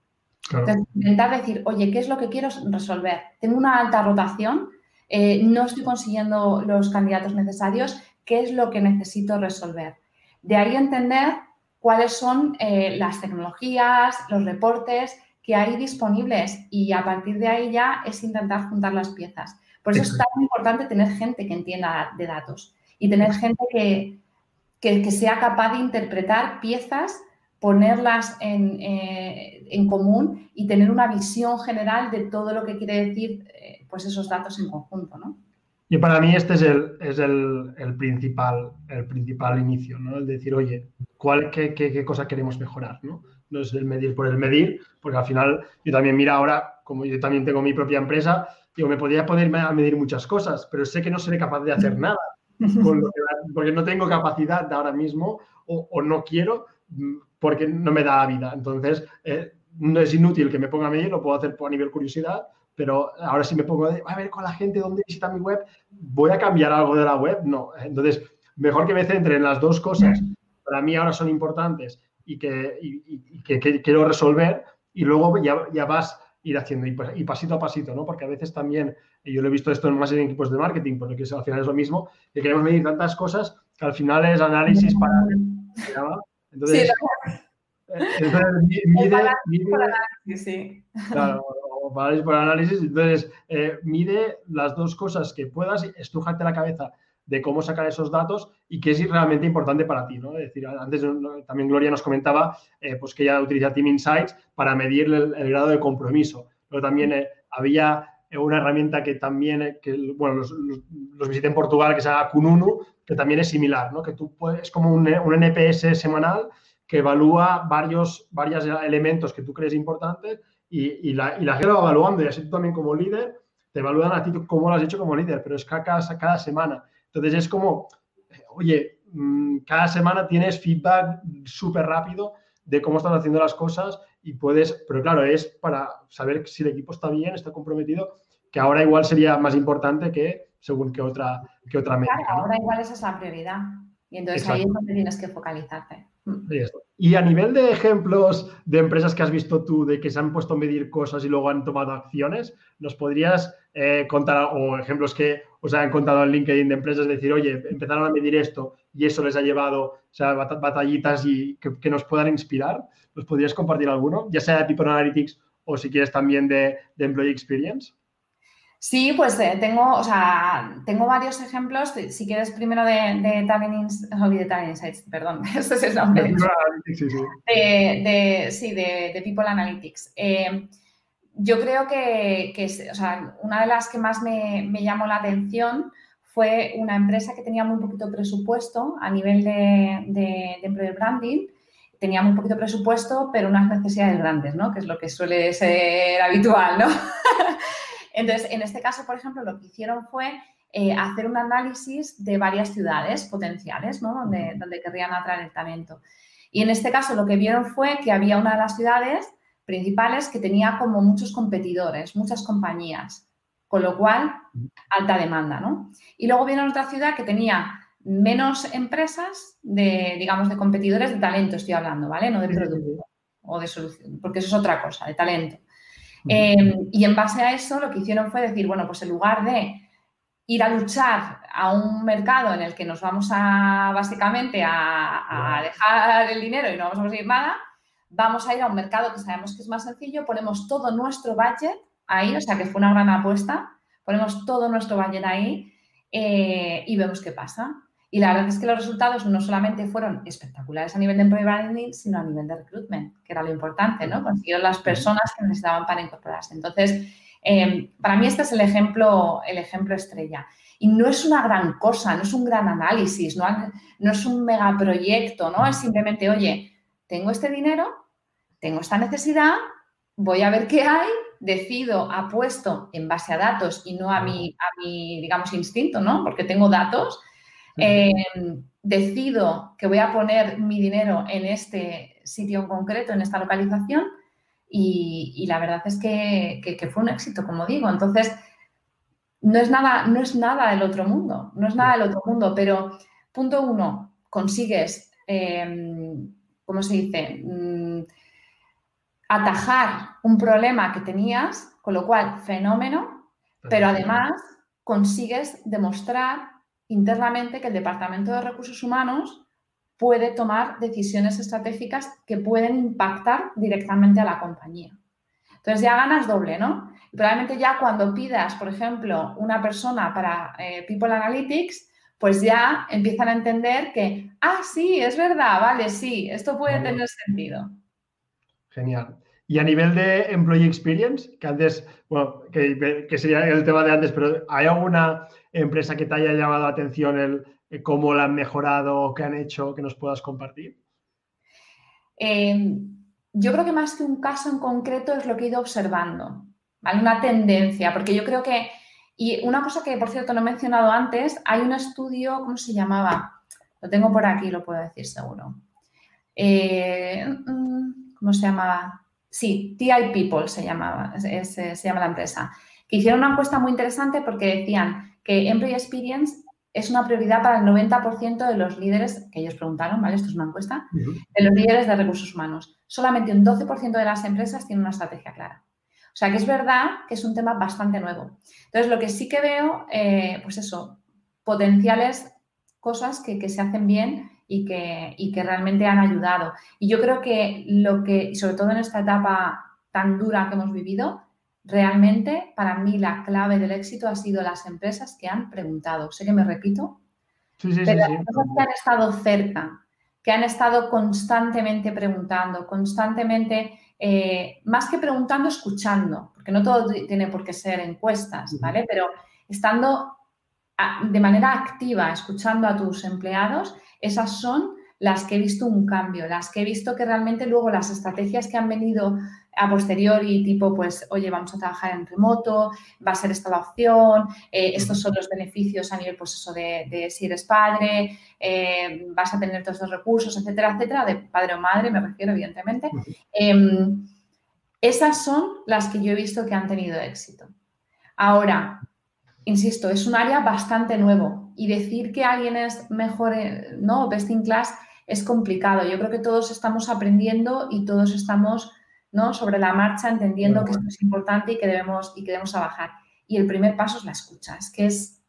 Entonces, intentar decir, oye, ¿qué es lo que quiero resolver? Tengo una alta rotación, eh, no estoy consiguiendo los candidatos necesarios, ¿qué es lo que necesito resolver? De ahí entender cuáles son eh, las tecnologías, los reportes que hay disponibles y a partir de ahí ya es intentar juntar las piezas. Por eso es tan importante tener gente que entienda de datos y tener gente que, que, sea capaz de interpretar piezas, ponerlas eh, en, común y tener una visión general de todo lo que quiere decir eh, pues esos datos en conjunto, ¿no? Y para mí este es el, es el, el principal, el principal inicio, ¿no? El decir, oye, ¿cuál, qué, qué, qué cosa queremos mejorar, ¿no? no es el medir por el medir, porque al final yo también mira ahora, como yo también tengo mi propia empresa, digo, me podría ponerme a medir muchas cosas, pero sé que no seré capaz de hacer (laughs) nada, porque no tengo capacidad de ahora mismo o, no quiero mm, porque no me da la vida. Entonces, eh, no es inútil que me ponga a medir, lo puedo hacer a nivel curiosidad, pero ahora si me pongo a ver con la gente dónde visita mi web, ¿voy a cambiar algo de la web? No. Entonces, mejor que me centre en las dos cosas. Para mí ahora son importantes y que, quiero resolver y luego ya, ya vas ir haciendo y, pasito a pasito, ¿no? Porque a veces también, y yo lo he visto esto en más en equipos de marketing, porque al final es lo mismo, que queremos medir tantas cosas que al final es análisis para... Entonces, sí, eh, entonces (laughs) mide, por análisis, sí. Claro, o por análisis. Entonces, eh, mide las dos cosas que puedas, estrujarte la cabeza de cómo sacar esos datos y qué es realmente importante para ti. ¿no? Es decir, antes también Gloria nos comentaba eh, pues que ella utiliza Team Insights para medir el, grado de compromiso. Pero también eh, había una herramienta que también, que, bueno, los, visité en Portugal, que se llama Kununu, que también es similar, ¿no? que tú puedes, es como un, NPS semanal que evalúa varios, varios elementos que tú crees importantes y, la, y la gente va evaluando y así tú también como líder te evalúan a ti cómo lo has hecho como líder, pero es cada, cada semana. Entonces es como, oye, mm, cada semana tienes feedback súper rápido de cómo estás haciendo las cosas y puedes, pero claro, es para saber si el equipo está bien, está comprometido, que ahora igual sería más importante que según qué otra, que otra. Claro, ahora igual esa es la prioridad. Y entonces ahí es donde tienes que focalizarte. Y a nivel de ejemplos de empresas que has visto tú de que se han puesto a medir cosas y luego han tomado acciones, ¿nos podrías eh, contar o ejemplos que os han contado en LinkedIn de empresas? Decir, oye, empezaron a medir esto y eso les ha llevado o sea, batallitas y que, nos puedan inspirar. ¿Nos podrías compartir alguno? Ya sea de People Analytics o si quieres también de, de Employee Experience. Sí, pues eh, tengo, o sea, tengo varios ejemplos. Si quieres, primero de, de Talent, (laughs) Insights, perdón, (laughs) ese es el nombre. De, sí, de, People Analytics. Eh, yo creo que, o sea, una de las que más me, llamó la atención fue una empresa que tenía muy poquito presupuesto a nivel de, de, de employer branding tenía muy poquito presupuesto, pero unas necesidades grandes, ¿no? Que es lo que suele ser habitual, ¿no? (laughs) Entonces, en este caso, por ejemplo, lo que hicieron fue eh, hacer un análisis de varias ciudades potenciales, ¿no? Donde, donde querrían atraer el talento. Y en este caso lo que vieron fue que había una de las ciudades principales que tenía como muchos competidores, muchas compañías, con lo cual alta demanda, ¿no? Y luego vieron otra ciudad que tenía menos empresas de, digamos, de competidores de talento, estoy hablando, ¿vale? No de producto o de solución, porque eso es otra cosa, de talento. Em, y en base a eso lo que hicieron fue decir, bueno, pues en lugar de ir a luchar a un mercado en el que nos vamos a básicamente a, dejar el dinero y no vamos a conseguir nada, vamos a ir a un mercado que sabemos que es más sencillo, ponemos todo nuestro budget ahí, o sea que fue una gran apuesta, ponemos todo nuestro budget ahí eh, y vemos qué pasa. Y la verdad es que los resultados no solamente fueron espectaculares a nivel de employee branding, sino a nivel de recruitment, que era lo importante, ¿no? Consiguieron las personas que necesitaban para incorporarse. Entonces, eh, para mí este es el ejemplo, el ejemplo estrella. Y no es una gran cosa, no es un gran análisis, no, no es un megaproyecto, ¿no? Es simplemente, oye, tengo este dinero, tengo esta necesidad, voy a ver qué hay, decido, apuesto en base a datos y no a mi, a mi digamos, instinto, ¿no? Porque tengo datos Em, decido que voy a poner mi dinero en este sitio en concreto, en esta localización, y, la verdad es que, fue un éxito, como digo. Entonces, no es, nada, no es nada del otro mundo, no es nada del otro mundo, pero punto uno, consigues, em, ¿cómo se dice? Mm, atajar un problema que tenías, con lo cual, fenómeno, pero además consigues demostrar internamente que el Departamento de Recursos Humanos puede tomar decisiones estratégicas que pueden impactar directamente a la compañía. Entonces ya ganas doble, ¿no? Y probablemente ya cuando pidas, por ejemplo, una persona para eh, People Analytics, pues ya empiezan a entender que, ah, sí, es verdad, vale, sí, esto puede tener sentido. Genial. Y a nivel de Employee Experience, que antes, bueno, que, que sería el tema de antes, pero ¿hay alguna empresa que te haya llamado la atención el, eh, cómo la han mejorado, qué han hecho, que nos puedas compartir? Eh, yo creo que más que un caso en concreto es lo que he ido observando, ¿vale? Una tendencia, porque yo creo que, y una cosa que por cierto no he mencionado antes, hay un estudio, ¿cómo se llamaba? Lo tengo por aquí, lo puedo decir seguro. Eh, mm, ¿Cómo se llamaba? Sí, TI People se llamaba, se llama la empresa, que hicieron una encuesta muy interesante porque decían, que Employee Experience es una prioridad para el 90% de los líderes, que ellos preguntaron, ¿vale? Esto es una encuesta, de los líderes de recursos humanos. Solamente un 12% de las empresas tienen una estrategia clara. O sea que es verdad que es un tema bastante nuevo. Entonces, lo que sí que veo, eh, pues eso, potenciales cosas que, se hacen bien y que, y que realmente han ayudado. Y yo creo que lo que, sobre todo en esta etapa tan dura que hemos vivido, Realmente, para mí, la clave del éxito ha sido las empresas que han preguntado. Sé que me repito, pero las empresas que han estado cerca, que han estado constantemente preguntando, constantemente, eh, más que preguntando, escuchando, porque no todo tiene por qué ser encuestas, ¿vale? Pero estando de manera activa, escuchando a tus empleados, esas son las que he visto un cambio, las que he visto que realmente luego las estrategias que han venido a posteriori, tipo, pues, oye, vamos a trabajar en remoto, va a ser esta la opción, eh, estos son los beneficios a nivel, pues, eso de, si eres padre, eh, vas a tener todos estos recursos, etcétera, etcétera, de padre o madre, me refiero, evidentemente. Em, esas son las que yo he visto que han tenido éxito. Ahora, insisto, es un área bastante nuevo y decir que alguien es mejor, eh, no, best in class, es complicado. Yo creo que todos estamos aprendiendo y todos estamos ¿no? sobre la marcha entendiendo que esto es importante y que debemos, y que debemos trabajar. Y el primer paso es la escucha, es que es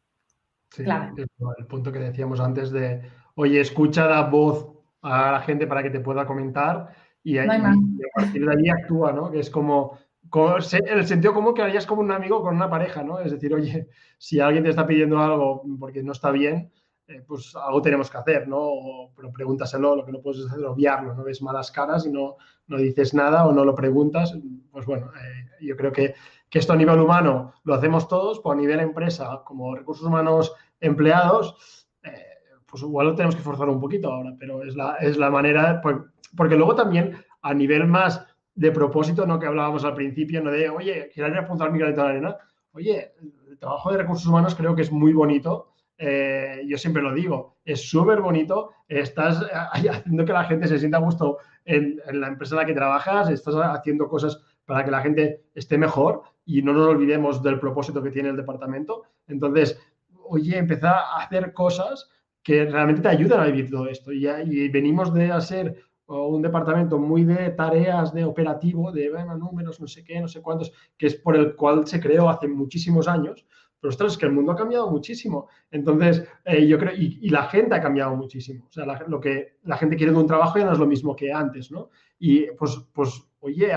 clave. El punto que decíamos antes de, oye, escucha la voz a la gente para que te pueda comentar y, a partir de ahí actúa, ¿no? Que es como, el sentido como que es como un amigo con una pareja, ¿no? Es decir, oye, si alguien te está pidiendo algo porque no está bien, eh, pues algo tenemos que hacer, ¿no? pero pregúntaselo, lo que no puedes hacer es obviarlo, no ves malas caras y no, no dices nada o no lo preguntas. Pues bueno, eh, yo creo que, que, esto a nivel humano lo hacemos todos, pues a nivel empresa, como recursos humanos empleados, eh, pues igual lo tenemos que forzar un poquito ahora, pero es la, es la manera, porque luego también a nivel más de propósito, ¿no? Que hablábamos al principio, ¿no? De, oye, quiero apuntar mi granito de arena. Oye, el trabajo de recursos humanos creo que es muy bonito. Eh, yo siempre lo digo, es súper bonito. Estás (laughs) haciendo que la gente se sienta a gusto en, la empresa en la que trabajas, estás haciendo cosas para que la gente esté mejor y no nos olvidemos del propósito que tiene el departamento. Entonces, oye, empezar a hacer cosas que realmente te ayudan a vivir todo esto. Y, y venimos de hacer un departamento muy de tareas de operativo, de bueno, números, no sé qué, no sé cuántos, que es por el cual se creó hace muchísimos años. Pero ostras, es que el mundo ha cambiado muchísimo. Entonces, eh, yo creo, y, la gente ha cambiado muchísimo. O sea, lo que la gente quiere de un trabajo ya no es lo mismo que antes, ¿no? Y pues, pues oye,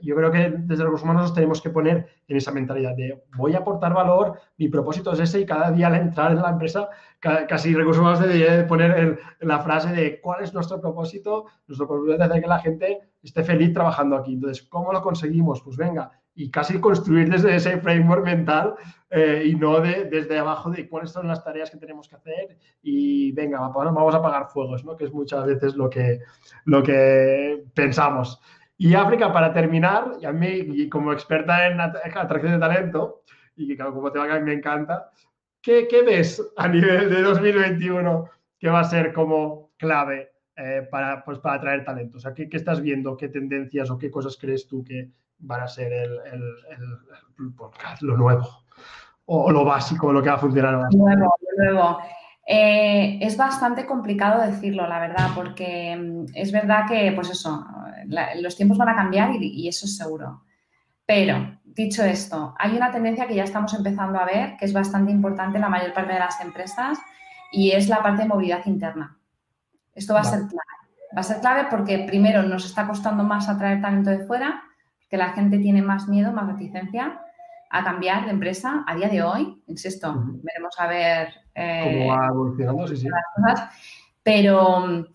yo creo que desde los humanos nos tenemos que poner en esa mentalidad de voy a aportar valor, mi propósito es ese y cada día al entrar en la empresa, casi recursos humanos debería poner la frase de cuál es nuestro propósito, nuestro propósito es hacer que la gente esté feliz trabajando aquí. Entonces, ¿cómo lo conseguimos? Pues venga, y casi construir desde ese framework mental eh, y no de, desde abajo de cuáles son las tareas que tenemos que hacer y venga, vamos a apagar fuegos, ¿no? que es muchas veces lo que, lo que pensamos. Y África, para terminar, y a mí, como experta en atracción de talento, y que como tema que a me encanta, ¿qué, ¿qué, ves a nivel de 2021 que va a ser como clave eh, para, pues, para atraer talento? O sea, ¿qué, ¿qué, estás viendo? ¿Qué tendencias o qué cosas crees tú que van a ser el, el, el, lo nuevo? O, lo básico, lo que va a funcionar Lo nuevo, lo nuevo. Eh, es bastante complicado decirlo, la verdad, porque mm, es verdad que, pues eso, los tiempos van a cambiar y, eso es seguro. Pero, dicho esto, hay una tendencia que ya estamos empezando a ver, que es bastante importante en la mayor parte de las empresas, y es la parte de movilidad interna. Esto va a ser clave. Va a ser clave porque, primero, nos está costando más atraer talento de fuera, que la gente tiene más miedo, más reticencia a cambiar de empresa a día de hoy. Insisto, veremos a ver eh, cómo va evolucionando, sí, sí. Pero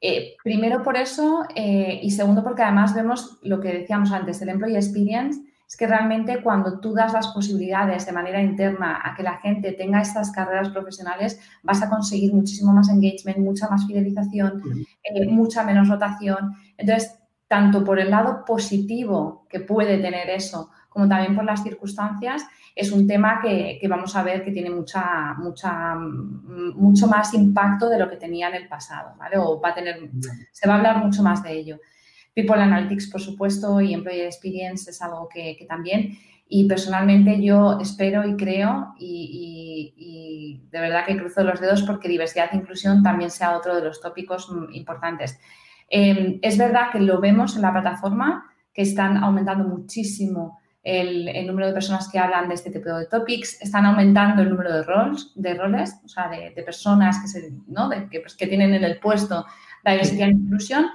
eh, primero por eso eh, y segundo porque además vemos lo que decíamos antes, el employee experience, es que realmente cuando tú das las posibilidades de manera interna a que la gente tenga estas carreras profesionales, vas a conseguir muchísimo más engagement, mucha más fidelización, mucha menos rotación. Entonces, tanto por el lado positivo que puede tener eso, como también por las circunstancias, es un tema que, vamos a ver que tiene mucha, mucha, mm, mucho más impacto de lo que tenía en el pasado, ¿vale? O va a tener, se va a hablar mucho más de ello. People Analytics, por supuesto, y Employee Experience es algo que, también. Y personalmente yo espero y creo y, de verdad que cruzo los dedos porque diversidad e inclusión también sea otro de los tópicos mm, importantes. Em, es verdad que lo vemos en la plataforma, que están aumentando muchísimo el, número de personas que hablan de este tipo de topics, están aumentando el número de roles, de roles o sea, de, personas que, se, ¿no? que, pues, que, tienen en el puesto la diversidad e inclusión.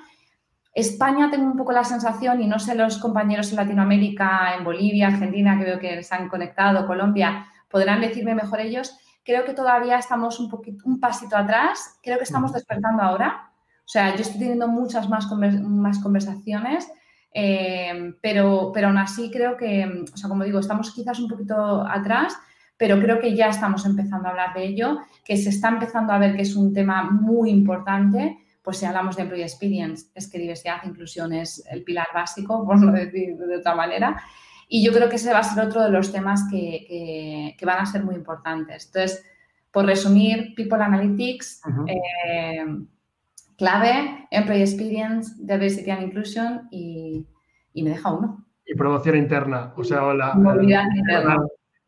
España tengo un poco la sensación, y no sé los compañeros en Latinoamérica, en Bolivia, Argentina, que veo que se han conectado, Colombia, podrán decirme mejor ellos, creo que todavía estamos un, poquito, un pasito atrás, creo que estamos despertando ahora. O sea, yo estoy teniendo muchas más, más conversaciones eh, pero, pero aún así creo que, o sea, como digo, estamos quizás un poquito atrás, pero creo que ya estamos empezando a hablar de ello, que se está empezando a ver que es un tema muy importante, pues si hablamos de Employee Experience, es que diversidad e inclusión es el pilar básico, (laughs) por no decir de otra manera. Y yo creo que ese va a ser otro de los temas que, que, van a ser muy importantes. Entonces, por resumir, People Analytics, clave, Employee Experience, Diversity and Inclusion y, me deja uno. Y promoción interna, o sea, la... Movilidad interna.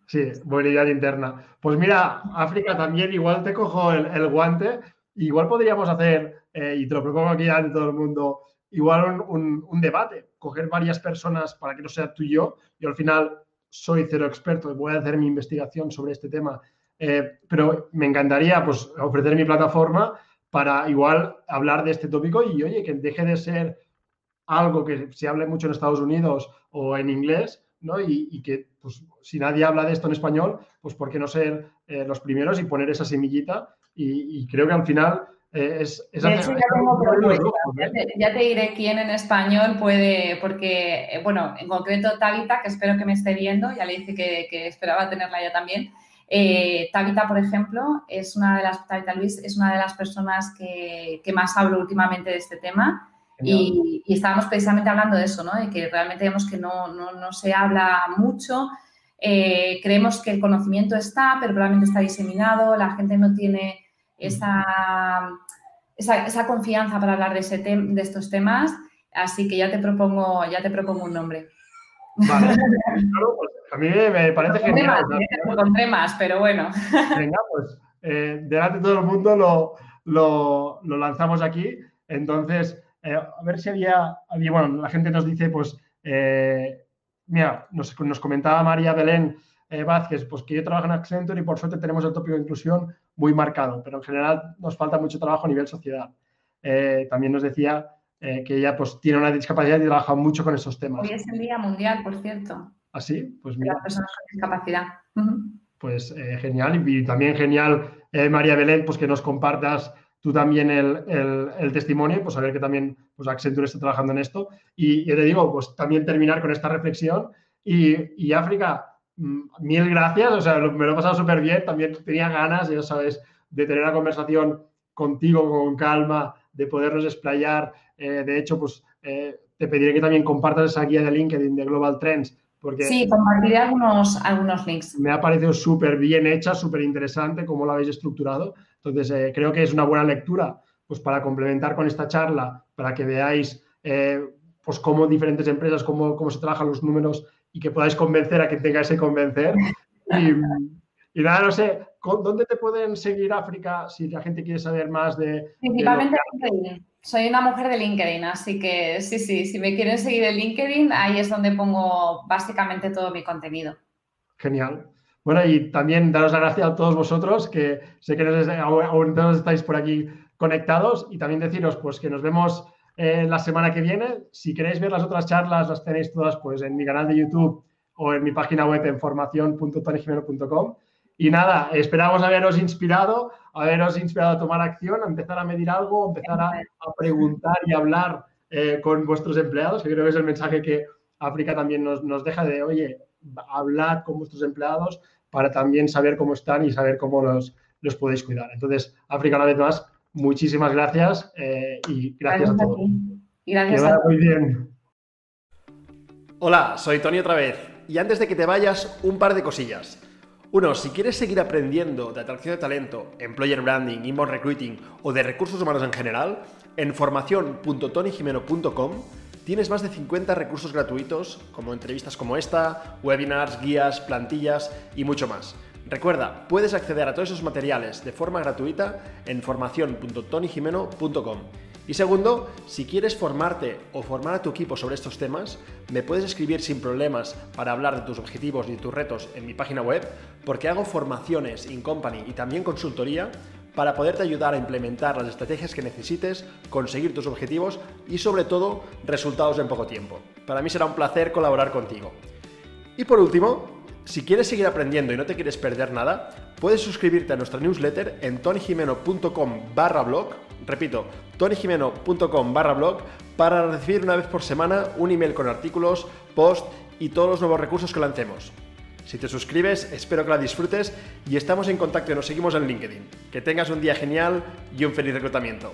Sí, movilidad interna. Pues mira, África también, igual te cojo el, guante, igual podríamos hacer, eh, y te lo propongo aquí ante todo el mundo, igual un, un, debate, coger varias personas para que no sea tú y yo, yo al final soy cero experto y voy a hacer mi investigación sobre este tema, eh, pero me encantaría pues ofrecer mi plataforma para igual hablar de este tópico y, oye, que deje de ser algo que se hable mucho en Estados Unidos o en inglés, ¿no? Y, que, pues, si nadie habla de esto en español, pues, ¿por qué no ser eh, los primeros y poner esa semillita y, creo que al final eh, es, es ya, te, diré quién en español puede, porque, eh, bueno, en concreto Tabita, que espero que me esté viendo, ya le dije que, esperaba tenerla ya también. Eh, Tabita, por ejemplo, es una de las, Tabita Luis, es una de las personas que, que más hablo últimamente de este tema. Y, estábamos precisamente hablando de eso, ¿no? De que realmente vemos que no, no, no se habla mucho. Eh, creemos que el conocimiento está, pero probablemente está diseminado, la gente no tiene esa, esa, esa confianza para hablar de, ese de estos temas, así que ya te propongo, ya te propongo un nombre. Vale. Pues, a mí me parece genial. Más, más, pero bueno. (laughs) Venga, pues eh, delante de todo el mundo lo, lo, lo lanzamos aquí. Entonces, eh, a ver si había, bueno, la gente nos dice, pues, eh, mira, nos, comentaba María Belén eh, Vázquez, pues que yo trabajo en Accenture y por suerte tenemos el tópico de inclusión muy marcado, pero en general nos falta mucho trabajo a nivel sociedad. también nos decía que ella pues tiene una discapacidad y trabaja mucho con esos temas. Hoy es el Día Mundial, por cierto. ¿Ah, sí? Pues mira. Las personas con discapacidad. Pues genial y, también genial, María Belén, pues que nos compartas tú también el, testimonio, pues saber que también pues Accenture está trabajando en esto. Y yo te digo, pues también terminar con esta reflexión. Y, África, mm, mil gracias, o sea, me lo he pasado súper bien, también tenía ganas, ya sabes, de tener una conversación contigo con calma, de podernos explayar. Eh, de hecho, pues eh, te pediré que también compartas esa guía de LinkedIn de Global Trends. Porque sí, compartiré algunos, algunos links. Me ha parecido súper bien hecha, súper interesante cómo lo habéis estructurado. Entonces, eh, creo que es una buena lectura pues, para complementar con esta charla, para que veáis pues, cómo diferentes empresas, cómo, cómo se trabajan los números y que podáis convencer a quien tengáis que convencer. Y, nada, no sé, ¿dónde te pueden seguir África si la gente quiere saber más de... Principalmente LinkedIn. Soy una mujer de LinkedIn, así que sí, sí, si me quieren seguir en LinkedIn, ahí es donde pongo básicamente todo mi contenido. Genial. Bueno, y también daros las gracias a todos vosotros, que sé que aún todos estáis por aquí conectados, y también deciros pues que nos vemos eh, la semana que viene. Si queréis ver las otras charlas, las tenéis todas pues en mi canal de YouTube o en mi página web en formación.tonigimeno.com. Y nada, esperamos haberos inspirado, haberos inspirado a tomar acción, a empezar a medir algo, a empezar a, preguntar y hablar eh, con vuestros empleados, que creo que es el mensaje que África también nos, nos deja de, oye, hablad con vuestros empleados, para también saber cómo están y saber cómo los, los podéis cuidar. Entonces, África, una vez más, muchísimas gracias eh, y gracias, a todos. gracias que muy bien. Hola, soy Tony otra vez. Y antes de que te vayas, un par de cosillas. Uno, si quieres seguir aprendiendo de atracción de talento, employer branding, inbound recruiting o de recursos humanos en general, en formación.tonyjimeno.com Tienes más de 50 recursos gratuitos, como entrevistas como esta, webinars, guías, plantillas y mucho más. Recuerda, puedes acceder a todos esos materiales de forma gratuita en formación.tonyjimeno.com. Y segundo, si quieres formarte o formar a tu equipo sobre estos temas, me puedes escribir sin problemas para hablar de tus objetivos y tus retos en mi página web, porque hago formaciones in company y también consultoría para poderte ayudar a implementar las estrategias que necesites, conseguir tus objetivos y sobre todo resultados en poco tiempo. Para mí será un placer colaborar contigo. Y por último, si quieres seguir aprendiendo y no te quieres perder nada, puedes suscribirte a nuestra newsletter en tonyjimeno.com barra blog, repito, tonyjimeno.com barra blog, para recibir una vez por semana un email con artículos, posts y todos los nuevos recursos que lancemos. Si te suscribes, espero que la disfrutes y estamos en contacto y nos seguimos en LinkedIn. Que tengas un día genial y un feliz reclutamiento.